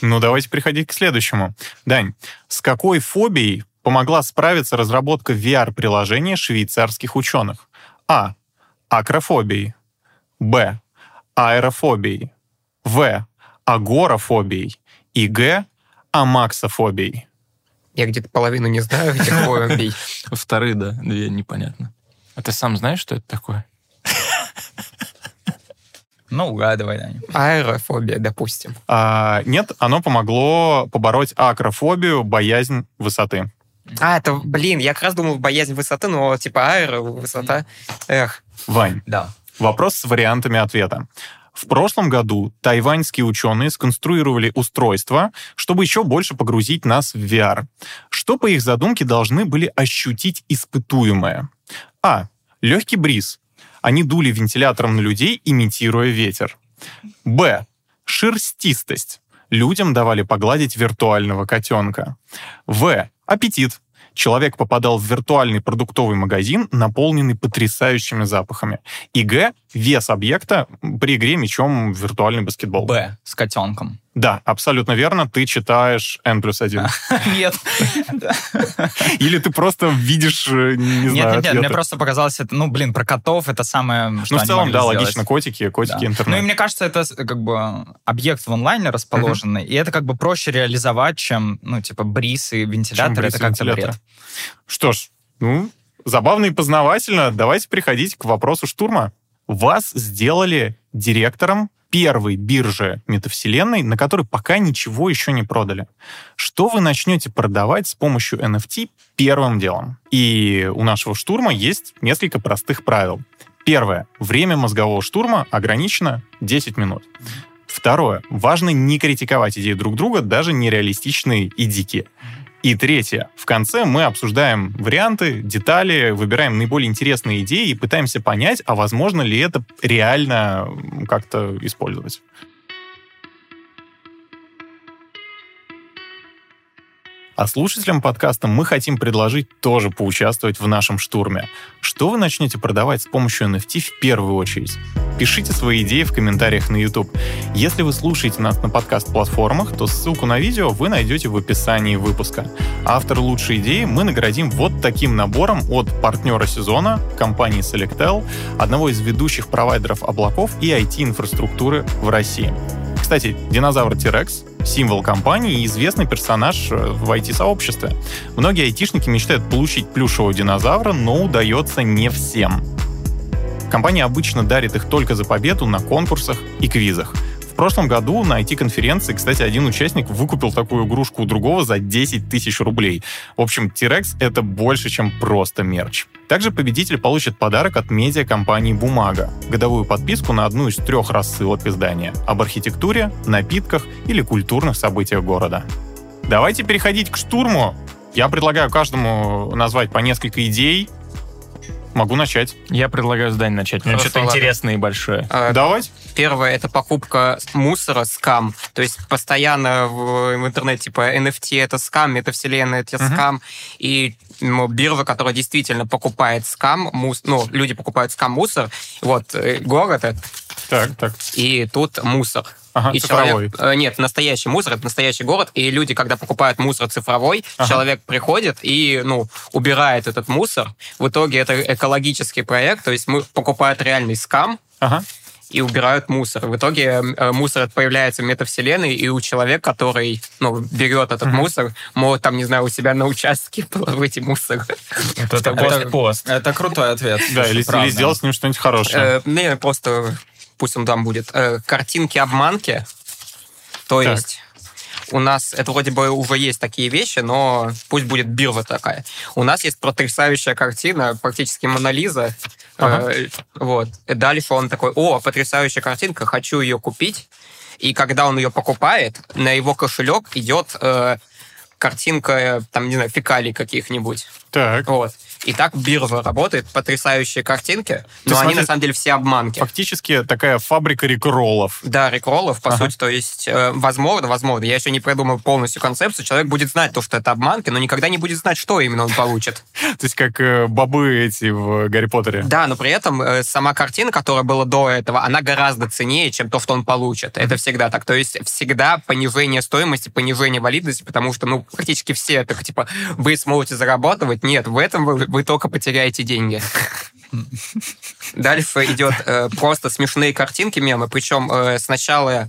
Ну, давайте переходить к следующему. Дань, с какой фобией помогла справиться разработка VR-приложения швейцарских ученых? А. Акрофобией. Б. Аэрофобией. В. Агорафобией. И Г. Амаксофобией. Я где-то половину не знаю, какой бей. Вторые, да, две непонятно. А ты сам знаешь, что это такое? Ну, угадывай, Даня. Аэрофобия, допустим. А, нет, оно помогло побороть акрофобию, боязнь высоты. А, это, блин, я как раз думал боязнь высоты, но типа аэро, высота. Эх. Вань, Да. вопрос с вариантами ответа. В прошлом году тайваньские ученые сконструировали устройство, чтобы еще больше погрузить нас в VR. Что по их задумке должны были ощутить испытуемое? А. Легкий бриз. Они дули вентилятором на людей, имитируя ветер. Б. Шерстистость. Людям давали погладить виртуального котенка. В. Аппетит. Человек попадал в виртуальный продуктовый магазин, наполненный потрясающими запахами. И Г. Вес объекта при игре мячом в виртуальный баскетбол. Б. С котенком. Да, абсолютно верно. Ты читаешь N плюс один. Нет. Или ты просто видишь, э, не Нет, знаю, нет, нет, мне просто показалось, это, ну, блин, про котов это самое, Ну, в целом, да, логично. Котики, котики, Да. Ну и интернет. мне кажется, это как бы объект в онлайне расположенный, и это как бы проще реализовать, чем, ну, типа, бриз и вентилятор. Это как-то бред. Что ж, ну, забавно и познавательно. Давайте переходить к вопросу штурма. Вас сделали директором первой биржи метавселенной, на которой пока ничего еще не продали. Что вы начнете продавать с помощью NFT первым делом? И у нашего штурма есть несколько простых правил. Первое. Время мозгового штурма ограничено 10 минут. Второе. Важно не критиковать идеи друг друга, даже нереалистичные и дикие. И третье. В конце мы обсуждаем варианты, детали, выбираем наиболее интересные идеи и пытаемся понять, а возможно ли это реально как-то использовать. А слушателям подкаста мы хотим предложить тоже поучаствовать в нашем штурме. Что вы начнете продавать с помощью NFT в первую очередь? Пишите свои идеи в комментариях на YouTube. Если вы слушаете нас на подкаст-платформах, то ссылку на видео вы найдете в описании выпуска. Автор лучшей идеи мы наградим вот таким набором от партнера сезона, компании Selectel, одного из ведущих провайдеров облаков и IT-инфраструктуры в России. Кстати, динозавр T-Rex — символ компании и известный персонаж э, в IT-сообществе. Многие айтишники мечтают получить плюшевого динозавра, но удается не всем. Компания обычно дарит их только за победу на конкурсах и квизах. Прошлом году на IT-конференции, кстати, один участник выкупил такую игрушку у другого за 10 тысяч рублей. В общем, T-Rex — это больше, чем просто мерч. Также победитель получит подарок от медиакомпании «Бумага» — годовую подписку на одну из трех рассылок издания об архитектуре, напитках или культурных событиях города. Давайте переходить к штурму. Я предлагаю каждому назвать по несколько идей. Могу начать. Я предлагаю с Дани начать. У него Хорошо, что-то ладно. интересное и большое. А, Давайте. Первое это покупка мусора, скам. То есть постоянно в, в интернете типа NFT это скам, метавселенная это Мгм. скам. И ну, биржа, которая действительно покупает скам, мус- ну, люди покупают скам мусор. Вот, э, город, это, Так, так. и тут мусор. Ага, и цифровой. человек, э, нет, настоящий мусор, это настоящий город, и люди, когда покупают мусор цифровой, Ага. человек приходит и, ну, убирает этот мусор. В итоге это экологический проект, то есть мы покупают реальный скам, Ага. и убирают мусор. В итоге э, мусор появляется в метавселенной, и у человека, который ну, берет этот Мгм. мусор, может, там, не знаю, у себя на участке положить мусор. Это Это- пост-пост. Это крутой ответ. Да, или, или сделать с ним что-нибудь хорошее. Э, Не, просто пусть он там будет. Э, Картинки-обманки. То Так. есть у нас, это вроде бы уже есть такие вещи, но пусть будет бирва такая. У нас есть потрясающая картина, практически Монолиза. Ага. Э, вот. И дальше он такой, о, потрясающая картинка, хочу ее купить. И когда он ее покупает, на его кошелек идет э, картинка, э, там, не знаю, фекалий каких-нибудь. Так. Вот. И так биржа работает, потрясающие картинки, но есть, они смотри, на самом деле все обманки. Фактически такая фабрика рекроллов. Да, рекроллов, по Ага. сути, то есть, э, возможно, возможно, я еще не придумал полностью концепцию, человек будет знать то, что это обманки, но никогда не будет знать, что именно он получит. То есть как э, бобы эти в Гарри Поттере. Да, но при этом э, сама картина, которая была до этого, она гораздо ценнее, чем то, что он получит. Это всегда так. То есть всегда понижение стоимости, понижение валидности, потому что, ну, практически все это, типа, вы сможете зарабатывать. Нет, в этом вы, вы только потеряете деньги. Дальше идет э, просто смешные картинки, мемы. Причем э, сначала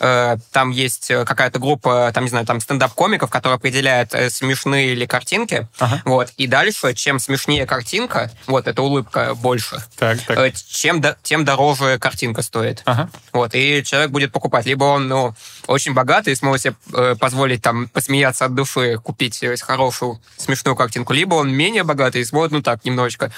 э, там есть э, какая-то группа, там, не знаю, там стендап-комиков, которые определяют, э, смешные ли картинки. Ага. Вот. И дальше, чем смешнее картинка, вот, эта улыбка больше, Так, так. э, чем, до- тем дороже картинка стоит. Ага. Вот, и человек будет покупать. Либо он, ну, очень богатый и сможет себе э, позволить там посмеяться от души, купить э, хорошую, смешную картинку. Либо он менее богатый и сможет, ну так, немножечко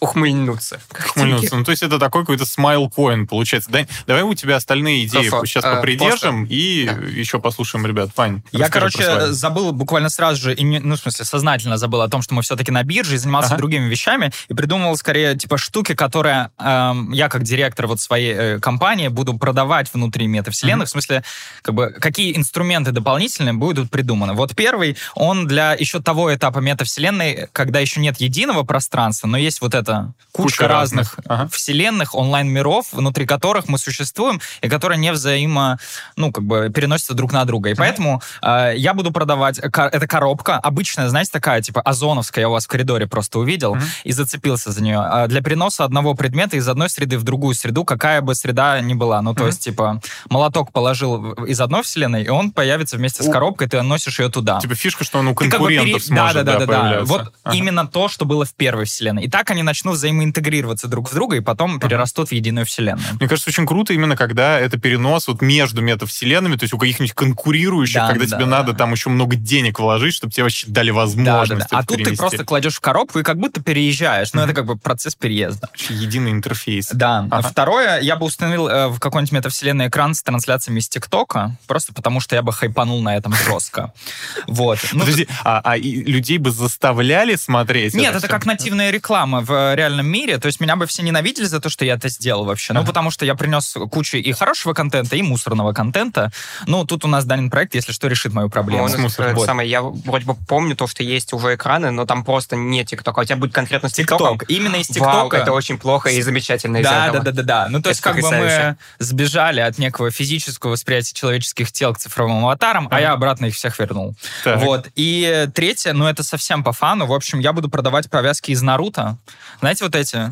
ухмыльнуться. Ухмыльнуться. Ну, то есть это такой какой-то смайл коин получается. Дань, давай у тебя остальные идеи Хорошо. сейчас Э, попридержим и Да. еще послушаем ребят. Вань, Я, короче, забыл буквально сразу же, ну, в смысле, сознательно забыл о том, что мы все-таки на бирже, и занимался Ага. другими вещами, и придумывал скорее, типа, штуки, которые эм, я, как директор вот своей э, компании, буду продавать внутри метавселенных, Мгм. в смысле, как бы, какие инструменты дополнительные будут придуманы. Вот первый, он для еще того этапа метавселенной, когда еще нет единого пространства, но есть вот это куча, Куча разных, разных. Ага. вселенных, онлайн-миров, внутри которых мы существуем, и которые не взаимо, ну, как бы, переносятся друг на друга. И поэтому э, я буду продавать... ко- Это коробка, обычная, знаете, такая, типа, озоновская, я у вас в коридоре просто увидел Мгм. и зацепился за нее. А для переноса одного предмета из одной среды в другую среду, какая бы среда ни была. Ну, то Мгм. есть, типа, молоток положил из одной вселенной, и он появится вместе с коробкой, ты носишь ее туда. Типа фишка, что он у Ты как бы конкурентов пере- сможет да, да, да, да, да. Вот Ага. именно то, что было в первой вселенной. И так они начнут взаимоинтегрироваться друг в друга, и потом перерастут в единую вселенную. Мне кажется, очень круто именно, когда это перенос вот между метавселенными, то есть у каких-нибудь конкурирующих, Да, когда да, тебе да. надо там еще много денег вложить, чтобы тебе вообще дали Да, да, возможность да. А тут ты просто кладешь в коробку и как будто переезжаешь. Ну, Мгм. это как бы процесс переезда. Единый интерфейс. Да. Ага. Второе, я бы установил э, в какой-нибудь метавселенной экран с трансляциями из ТикТока, просто потому что я бы хайпанул на этом жестко. Вот. Ну, Подожди, а, а людей бы заставляли смотреть? Нет, это как нативная реклама в э, реальном мире. То есть меня бы все ненавидели за то, что я это сделал вообще. Ну, потому что я принес кучу и хорошего контента, и мусорного контента. Ну, тут у нас Данин проект, если что, решит мою проблему. Он, Вот. самое, я вроде бы помню то, что есть уже экраны, но там просто не ТикТок, а у тебя будет конкретно с ТикТоком. ТикТок. Именно из ТикТока. это очень плохо и замечательно из-за Да, да, да, да, да. Ну, то есть, как бы мы сбежали от некого физического восприятия человеческих тел к цифровым аватарам, а я обратно их всех вернул. Вот. И третье, ну, это совсем по фану. В общем, я буду продавать повязки из Наруто. Знаете, вот эти?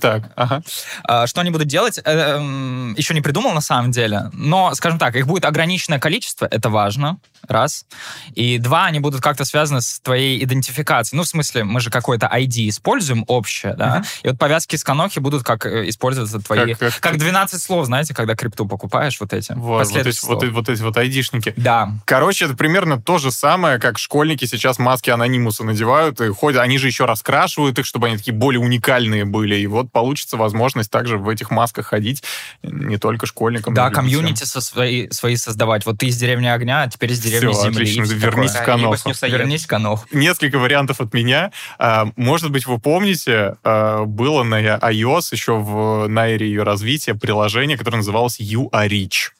Так, ага. А, Что они будут делать, э, эм, еще не придумал на самом деле. Но, скажем так, их будет ограниченное количество, это важно, раз. И два, они будут как-то связаны с твоей идентификацией. Ну, в смысле, мы же какое-то ID используем общее, да? Мгм. И вот повязки с Канохи будут как э, использоваться твои... Как- Как, как- 12 слов, знаете, когда крипту покупаешь, вот эти. Вот, вот, эти, вот, вот эти вот айдишники. Да. Короче, это примерно то же самое, как школьники сейчас маски анонимуса надевают и ходят. Они же еще раскрашивают их, чтобы они такие более уникальные были. И вот получится возможность также в этих масках ходить не только школьникам. Да, комьюнити со свои, свои создавать. Вот ты из деревни огня, а теперь из деревни Всё, земли. отлично, вернись такое. в Нюсаед. Вернись в Каноху. Несколько вариантов от меня. А, Может быть, вы помните, а, было на iOS еще в, на эре ее развития приложение, которое называлось You Are Rich.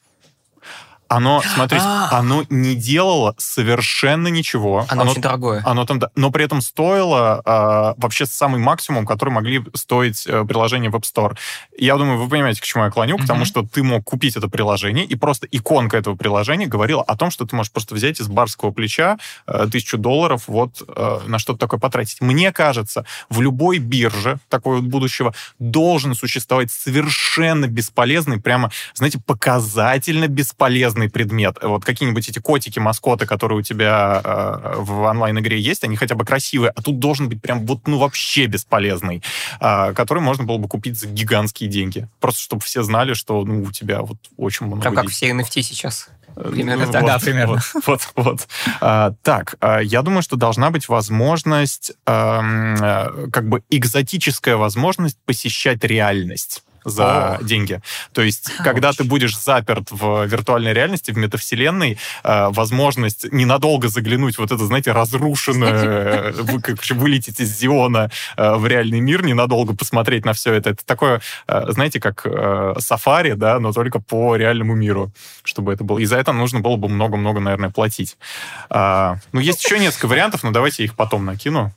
Оно, смотрите, А. оно не делало совершенно ничего. Оно, очень дорогое. Оно там, но при этом стоило а, вообще самый максимум, который могли стоить э, приложение в App Store. Я думаю, вы понимаете, к чему я клоню, потому Мгм. что ты мог купить это приложение, и просто иконка этого приложения говорила о том, что ты можешь просто взять из барского плеча э, тысячу долларов вот э, на что-то такое потратить. Мне кажется, в любой бирже такой вот будущего должен существовать совершенно бесполезный, прямо, знаете, показательно бесполезный предмет. Вот какие-нибудь эти котики, маскоты, которые у тебя э, в онлайн-игре есть, они хотя бы красивые, а тут должен быть прям вот, ну, вообще бесполезный, э, который можно было бы купить за гигантские деньги. Просто чтобы все знали, что, ну, у тебя вот очень много Прям как денег. все NFT сейчас. Э, Примерно ну, так. вот, Да, примерно. Вот, вот, вот. А, так, а, я думаю, что должна быть возможность, ам, э, как бы экзотическая возможность посещать реальность за О. деньги. То есть, когда ты будешь заперт в виртуальной реальности, в метавселенной, э, возможность ненадолго заглянуть вот это, знаете, разрушенное, э, вы- короче, вылететь из Зиона э, в реальный мир, ненадолго посмотреть на все это. Это такое, э, знаете, как э, сафари, да, но только по реальному миру, чтобы это было. И за это нужно было бы много-много, наверное, платить. А, ну, есть еще несколько вариантов, но давайте я их потом накину.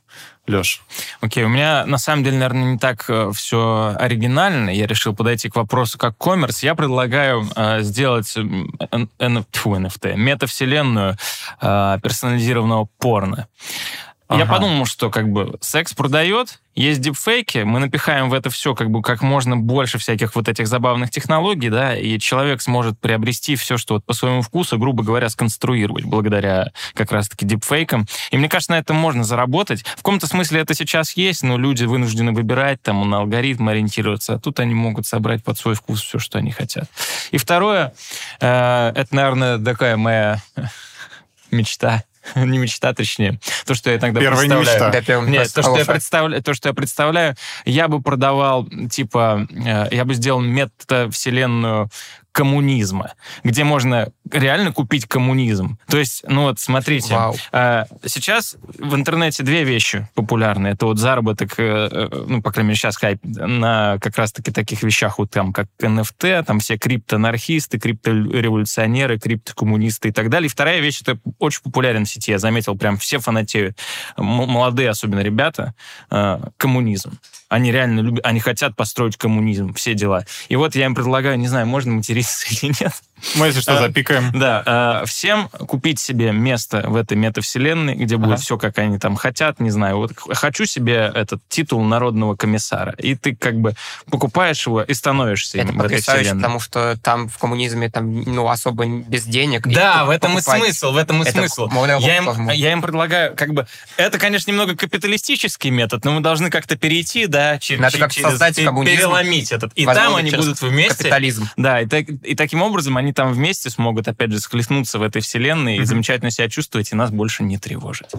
Леш. Окей, у меня на самом деле, наверное, не так все оригинально. Я решил подойти к вопросу как коммерс. Я предлагаю э, сделать Н- тьфу, NFT, метавселенную э, персонализированного порно. Я Ага. подумал, что как бы секс продает, есть дипфейки, мы напихаем в это все как бы как можно больше всяких вот этих забавных технологий, да, и человек сможет приобрести все, что вот по своему вкусу, грубо говоря, сконструировать благодаря как раз-таки дипфейкам. И мне кажется, на этом можно заработать. В каком-то смысле это сейчас есть, но люди вынуждены выбирать, там, на алгоритм ориентироваться, а тут они могут собрать под свой вкус все, что они хотят. И второе, э, это, наверное, такая моя мечта, не мечта, точнее, то, что я иногда Первая не представляю. мечта. Да, первый Нет, то, что я Алоха. представляю, то, что я представляю, я бы продавал, типа, э, я бы сделал метавселенную коммунизма, где можно реально купить коммунизм. То есть, ну вот, смотрите, Вау. э, сейчас в интернете две вещи популярны. Это вот заработок, э, э, ну, по крайней мере, сейчас хайп на как раз-таки таких вещах, вот там, как NFT, там все криптоанархисты, криптореволюционеры, криптокоммунисты и так далее. И вторая вещь, это очень популярен в сети, я заметил, прям все фанатеют, молодые особенно ребята, э, коммунизм. Они реально любят, они хотят построить коммунизм, все дела. И вот я им предлагаю, не знаю, можно материться или нет, Мы, если что, А, запикаем. да, э, всем купить себе место в этой метавселенной, где будет все, как они там хотят, не знаю. Вот хочу себе этот титул народного комиссара, и ты как бы покупаешь его и становишься им в этой вселенной. потому что там в коммунизме там, ну, особо без денег. Да, в этом и смысл, в этом и смысл. Я им, по-разному. я им предлагаю, как бы, это, конечно, немного капиталистический метод, но мы должны как-то перейти, да, че- Надо как через, создать коммунизм. переломить этот. И там они через будут вместе. Капитализм. Да, и, так- и таким образом они там вместе смогут, опять же, схлестнуться в этой вселенной и замечательно себя чувствовать, и нас больше не тревожить.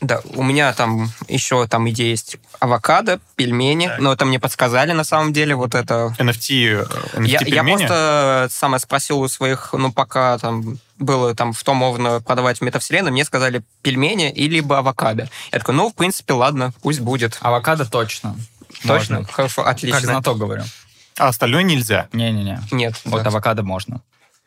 Да, у меня там еще там идея есть авокадо, пельмени, Так. но это мне подсказали на самом деле, вот это... NFT, э, NFT Я, я пельмени? просто самое спросил у своих, ну, пока там было там, что можно продавать в метавселенной, мне сказали пельмени и либо авокадо. Я такой, ну, в принципе, ладно, пусть будет. Авокадо точно. Точно? Можно. Хорошо, Как отлично. знаток говорю. А остальное нельзя. Не-не-не. Нет. Вот да. авокадо можно.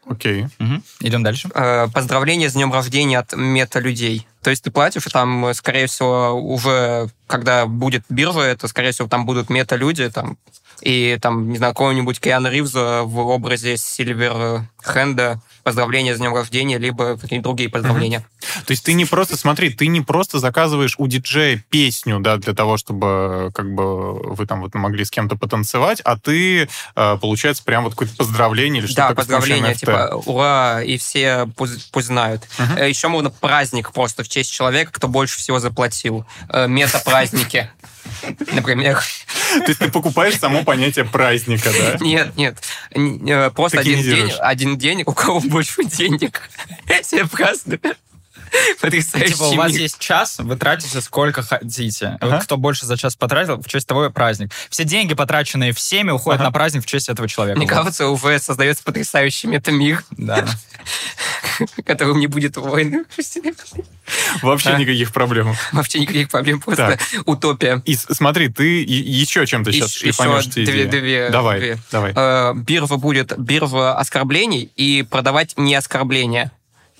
Окей. Мгм. Идем дальше. Э, Поздравления с днем рождения от мета-людей. То есть ты платишь, и там, э, скорее всего, уже, когда будет биржа, это, скорее всего, там будут мета-люди, там, и там, не знаю, какого-нибудь Киану Ривза в образе Сильвер Хенда поздравления с днем рождения, либо какие-то другие поздравления. То есть ты не просто, смотри, ты не просто заказываешь у диджея песню, да, для того, чтобы как бы вы там вот могли с кем-то потанцевать, а ты, э, получается, прям вот какое-то поздравление или что-то Да, NFT. типа, ура, и все пусть, пусть знают. Мгм. Э, Еще можно праздник просто в честь человека, кто больше всего заплатил. Э, Мета-праздники. Например. То есть ты покупаешь само понятие праздника, да? Нет, нет. Э, Просто один день, один день, у кого больше денег. Все празднуют. Потрясающий Типа, у вас мир. есть час, вы тратите сколько хотите. Ага. Вот кто больше за час потратил, в честь того и праздник. Все деньги, потраченные всеми, уходят Ага. на праздник в честь этого человека. Мне Вот. кажется, уже создается потрясающий метамир, Да. в котором не будет войны. Вообще А? никаких проблем. Вообще никаких проблем, просто утопия. И смотри, ты еще чем-то сейчас шлифанешь еще две- две- Давай, две. давай. Э, биржа будет биржа оскорблений и продавать не оскорбления.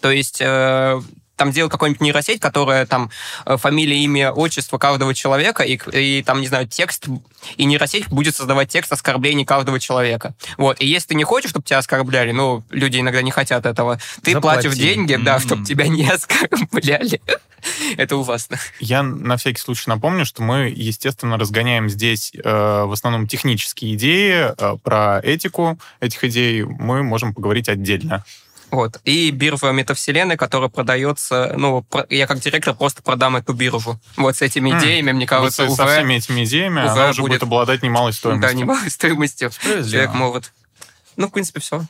То есть э, там делать какую-нибудь нейросеть, которая там э, фамилия, имя, отчество каждого человека, и, и там, не знаю, текст, и нейросеть будет создавать текст оскорблений каждого человека. Вот. И если ты не хочешь, чтобы тебя оскорбляли, ну, люди иногда не хотят этого, ты Заплати. платишь деньги, да, М. чтобы тебя не оскорбляли. Это ужасно. Я на всякий случай напомню, что мы, естественно, разгоняем здесь э, в основном технические идеи. э, про этику этих идей мы можем поговорить отдельно. Вот. И биржа метавселенной, которая продается... Ну, я как директор просто продам эту биржу. Вот с этими идеями, мне Вот кажется, со, со всеми этими идеями уже она уже будет, будет- обладать немалой Да, стоимостью. немалой стоимостью. Человек может. Ну, в принципе, все.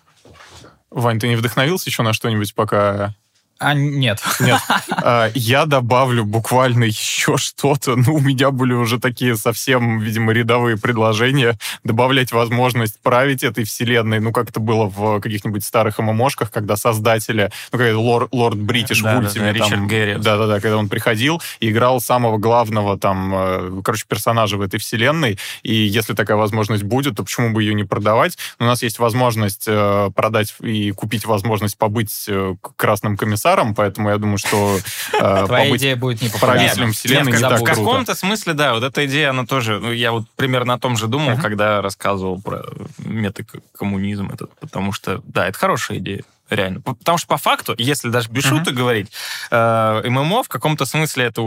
Вань, ты не вдохновился еще на что-нибудь пока? А, нет. Нет. А, Я добавлю буквально еще что-то. Ну, у меня были уже такие совсем, видимо, рядовые предложения. Добавлять возможность править этой вселенной. Ну, как это было в каких-нибудь старых ММОшках, когда создатели, ну, как лор- Лорд Бритиш в Да, да, Ультиме, да, там, Ричард Гэрриот. Да-да-да, когда он приходил и играл самого главного там, э, короче, персонажа в этой вселенной. И если такая возможность будет, то почему бы ее не продавать? У нас есть возможность э, продать и купить возможность побыть э, красным комиссаром, поэтому я думаю, что э, Твоя идея будет не правителем вселенной не в, так в каком-то смысле, да, вот эта идея, она тоже, ну, я вот примерно о том же думал, когда рассказывал про метакоммунизм этот, потому что, да, это хорошая идея. Реально. Потому что по факту, если даже без Мгм. шуток говорить, э, ММО в каком-то смысле это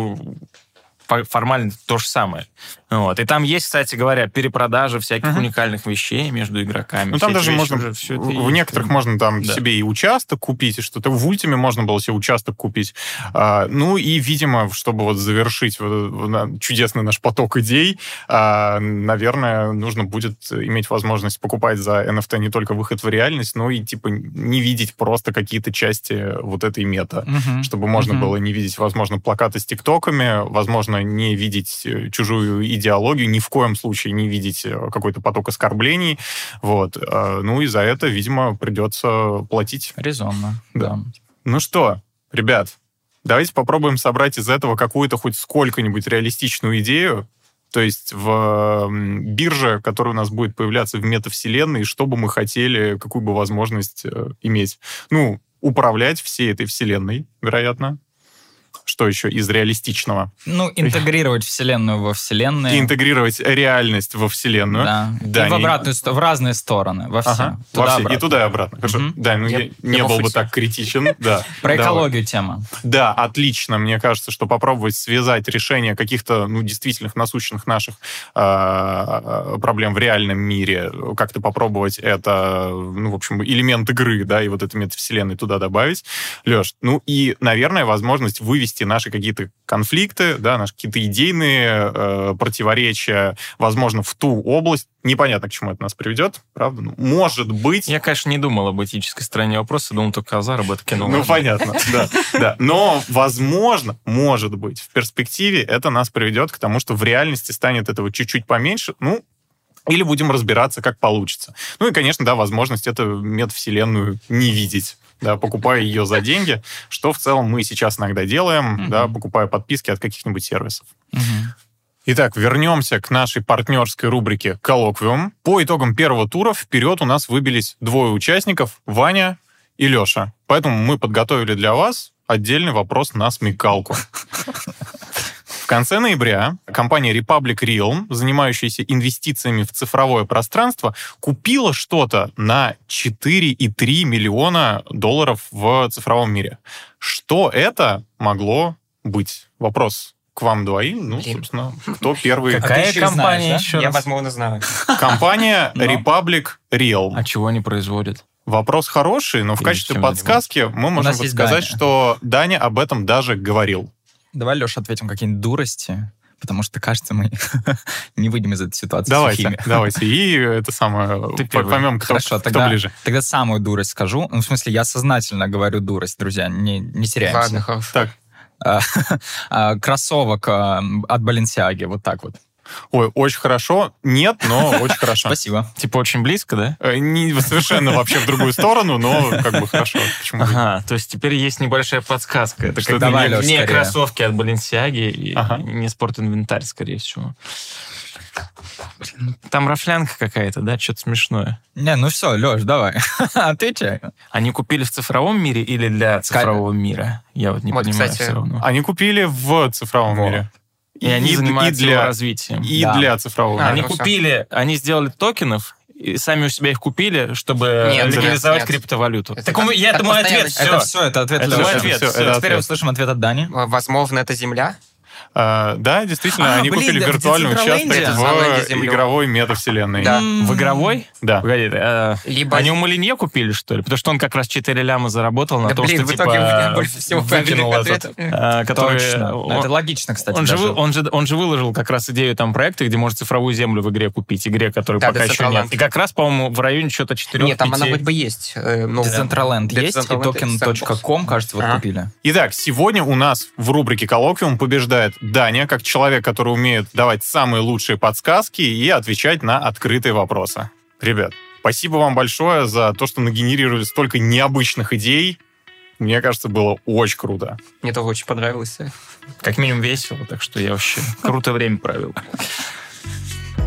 формально то же самое. Вот. И там есть, кстати говоря, перепродажа всяких uh-huh. уникальных вещей между игроками. Ну, там даже можно... Уже, все это в есть. некоторых можно там да. себе и участок купить, и что-то. В Ультиме можно было себе участок купить. А, ну, и, видимо, чтобы вот завершить вот, чудесный наш поток идей, а, наверное, нужно будет иметь возможность покупать за NFT не только выход в реальность, но и, типа, не видеть просто какие-то части вот этой мета. Uh-huh. Чтобы можно uh-huh. было не видеть, возможно, плакаты с тиктоками, возможно, не видеть э, чужую идеологию, ни в коем случае не видеть э, какой-то поток оскорблений. Вот. А, ну и за это, видимо, придется платить. Резонно, да. да. Ну что, ребят, давайте попробуем собрать из этого какую-то хоть сколько-нибудь реалистичную идею, то есть в бирже, которая у нас будет появляться в метавселенной, что бы мы хотели, какую бы возможность э, иметь. Ну, управлять всей этой вселенной, вероятно, что еще из реалистичного? Ну, интегрировать вселенную во вселенную. И интегрировать реальность во вселенную. Да. да и в, обратную, в разные стороны, во все. Ага. Туда во все. И туда и обратно. Хорошо. Угу. Да, ну я, я не был бы так критичен. Да. Про экологию тема. Да, отлично. Мне кажется, что попробовать связать решение каких-то, ну, действительно насущных наших а, проблем в реальном мире, как-то попробовать это, ну, в общем, элемент игры, да, и вот эту метавселенную туда добавить. Леш, ну и, наверное, возможность вывести вывести наши какие-то конфликты, да, наши какие-то идейные э, противоречия, возможно, в ту область. Непонятно, к чему это нас приведет, правда? Ну, может быть... Я, конечно, не думал об этической стороне вопроса, думал только о заработке. Ну, ну понятно, да, да. Но, возможно, может быть, в перспективе это нас приведет к тому, что в реальности станет этого чуть-чуть поменьше, ну, или будем разбираться, как получится. Ну и, конечно, да, возможность эту метавселенную не видеть да, покупая ее за деньги, что в целом мы сейчас иногда делаем, да, покупая подписки от каких-нибудь сервисов. Итак, вернемся к нашей партнерской рубрике «Коллоквиум». По итогам первого тура вперед у нас выбились двое участников, Ваня и Леша. Поэтому мы подготовили для вас отдельный вопрос на смекалку. конце ноября компания Republic Realm, занимающаяся инвестициями в цифровое пространство, купила что-то на 4,3 миллиона долларов в цифровом мире. Что это могло быть? Вопрос к вам двоим. Ну, Блин. собственно, кто первый? Какая компания знаешь, да? Я, возможно, знаю. Компания Republic Realm. А чего они производят? Вопрос хороший, но в качестве подсказки мы можем сказать, что Даня об этом даже говорил. Давай, Леша, ответим какие-нибудь дурости, потому что, кажется, мы не выйдем из этой ситуации давайте, сухими. Давайте, и это самое, Ты поймем, кто, Хорошо, кто тогда, ближе. Тогда самую дурость скажу. Ну, в смысле, я сознательно говорю дурость, друзья, не, не теряемся. Ладно, хорошо. Так. А, кроссовок а, от Баленсиаги, вот так вот. Ой, очень хорошо. Нет, но очень хорошо. Спасибо. Типа очень близко, да? Э, не совершенно вообще в другую сторону, но как бы хорошо. Почему ага, то есть теперь есть небольшая подсказка. Это что давай, не, не кроссовки от Balenciaga и ага. не спортинвентарь, скорее всего. Там рафлянка какая-то, да? Что-то смешное. Не, ну все, Леш, давай. Отвечай. Они купили в цифровом мире или для цифрового мира? Я вот не вот, понимаю кстати, все равно. Они купили в цифровом Во. мире. И, и они занимаются и для, развитием. И да. для цифрового. А, они купили, они сделали токенов, и сами у себя их купили, чтобы нет, легализовать нет. криптовалюту. Это, так, я это мой ответ. Все. Это все, это ответ. Это мой ответ. Все, все. Это Теперь ответ. услышим ответ от Дани. Возможно, это Земля? А, да, действительно, а, они блин, купили виртуальный участок в игровой метавселенной. Да. В игровой? Да. Погоди, а, Либо... они у Малинье купили, что ли? Потому что он как раз 4 ляма заработал на да, том, блин, что, типа, больше всего выкинул этот, а, который... Точно. Он, это логично, кстати. Он же, он, же, он же выложил как раз идею там проекта, где можно цифровую землю в игре купить, игре, которой да, пока еще нет. И как раз, по-моему, в районе что-то 4 Нет, там она хоть бы есть. Э, ну, Decentraland есть, и token.com, кажется, вот купили. Итак, сегодня у нас в рубрике «Коллоквиум» побеждает Даня, как человек, который умеет давать самые лучшие подсказки и отвечать на открытые вопросы. Ребят, спасибо вам большое за то, что нагенерировали столько необычных идей. Мне кажется, было очень круто. Мне тоже очень понравилось. Как минимум весело, так что я вообще крутое время провел.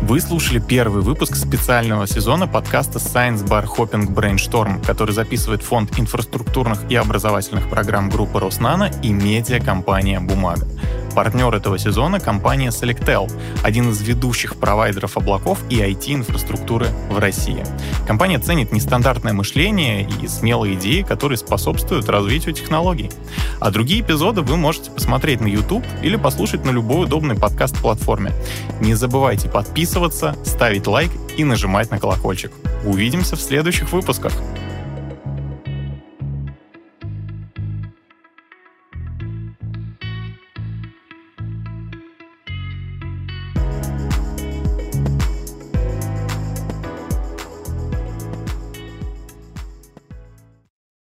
Вы слушали первый выпуск специального сезона подкаста Science Bar Hopping Brainstorm, который записывает фонд инфраструктурных и образовательных программ группы Роснана и медиакомпания «Бумага». Партнер этого сезона — компания Selectel, один из ведущих провайдеров облаков и IT-инфраструктуры в России. Компания ценит нестандартное мышление и смелые идеи, которые способствуют развитию технологий. А другие эпизоды вы можете посмотреть на YouTube или послушать на любой удобной подкаст-платформе. Не забывайте подписываться, ставить лайк и нажимать на колокольчик. Увидимся в следующих выпусках.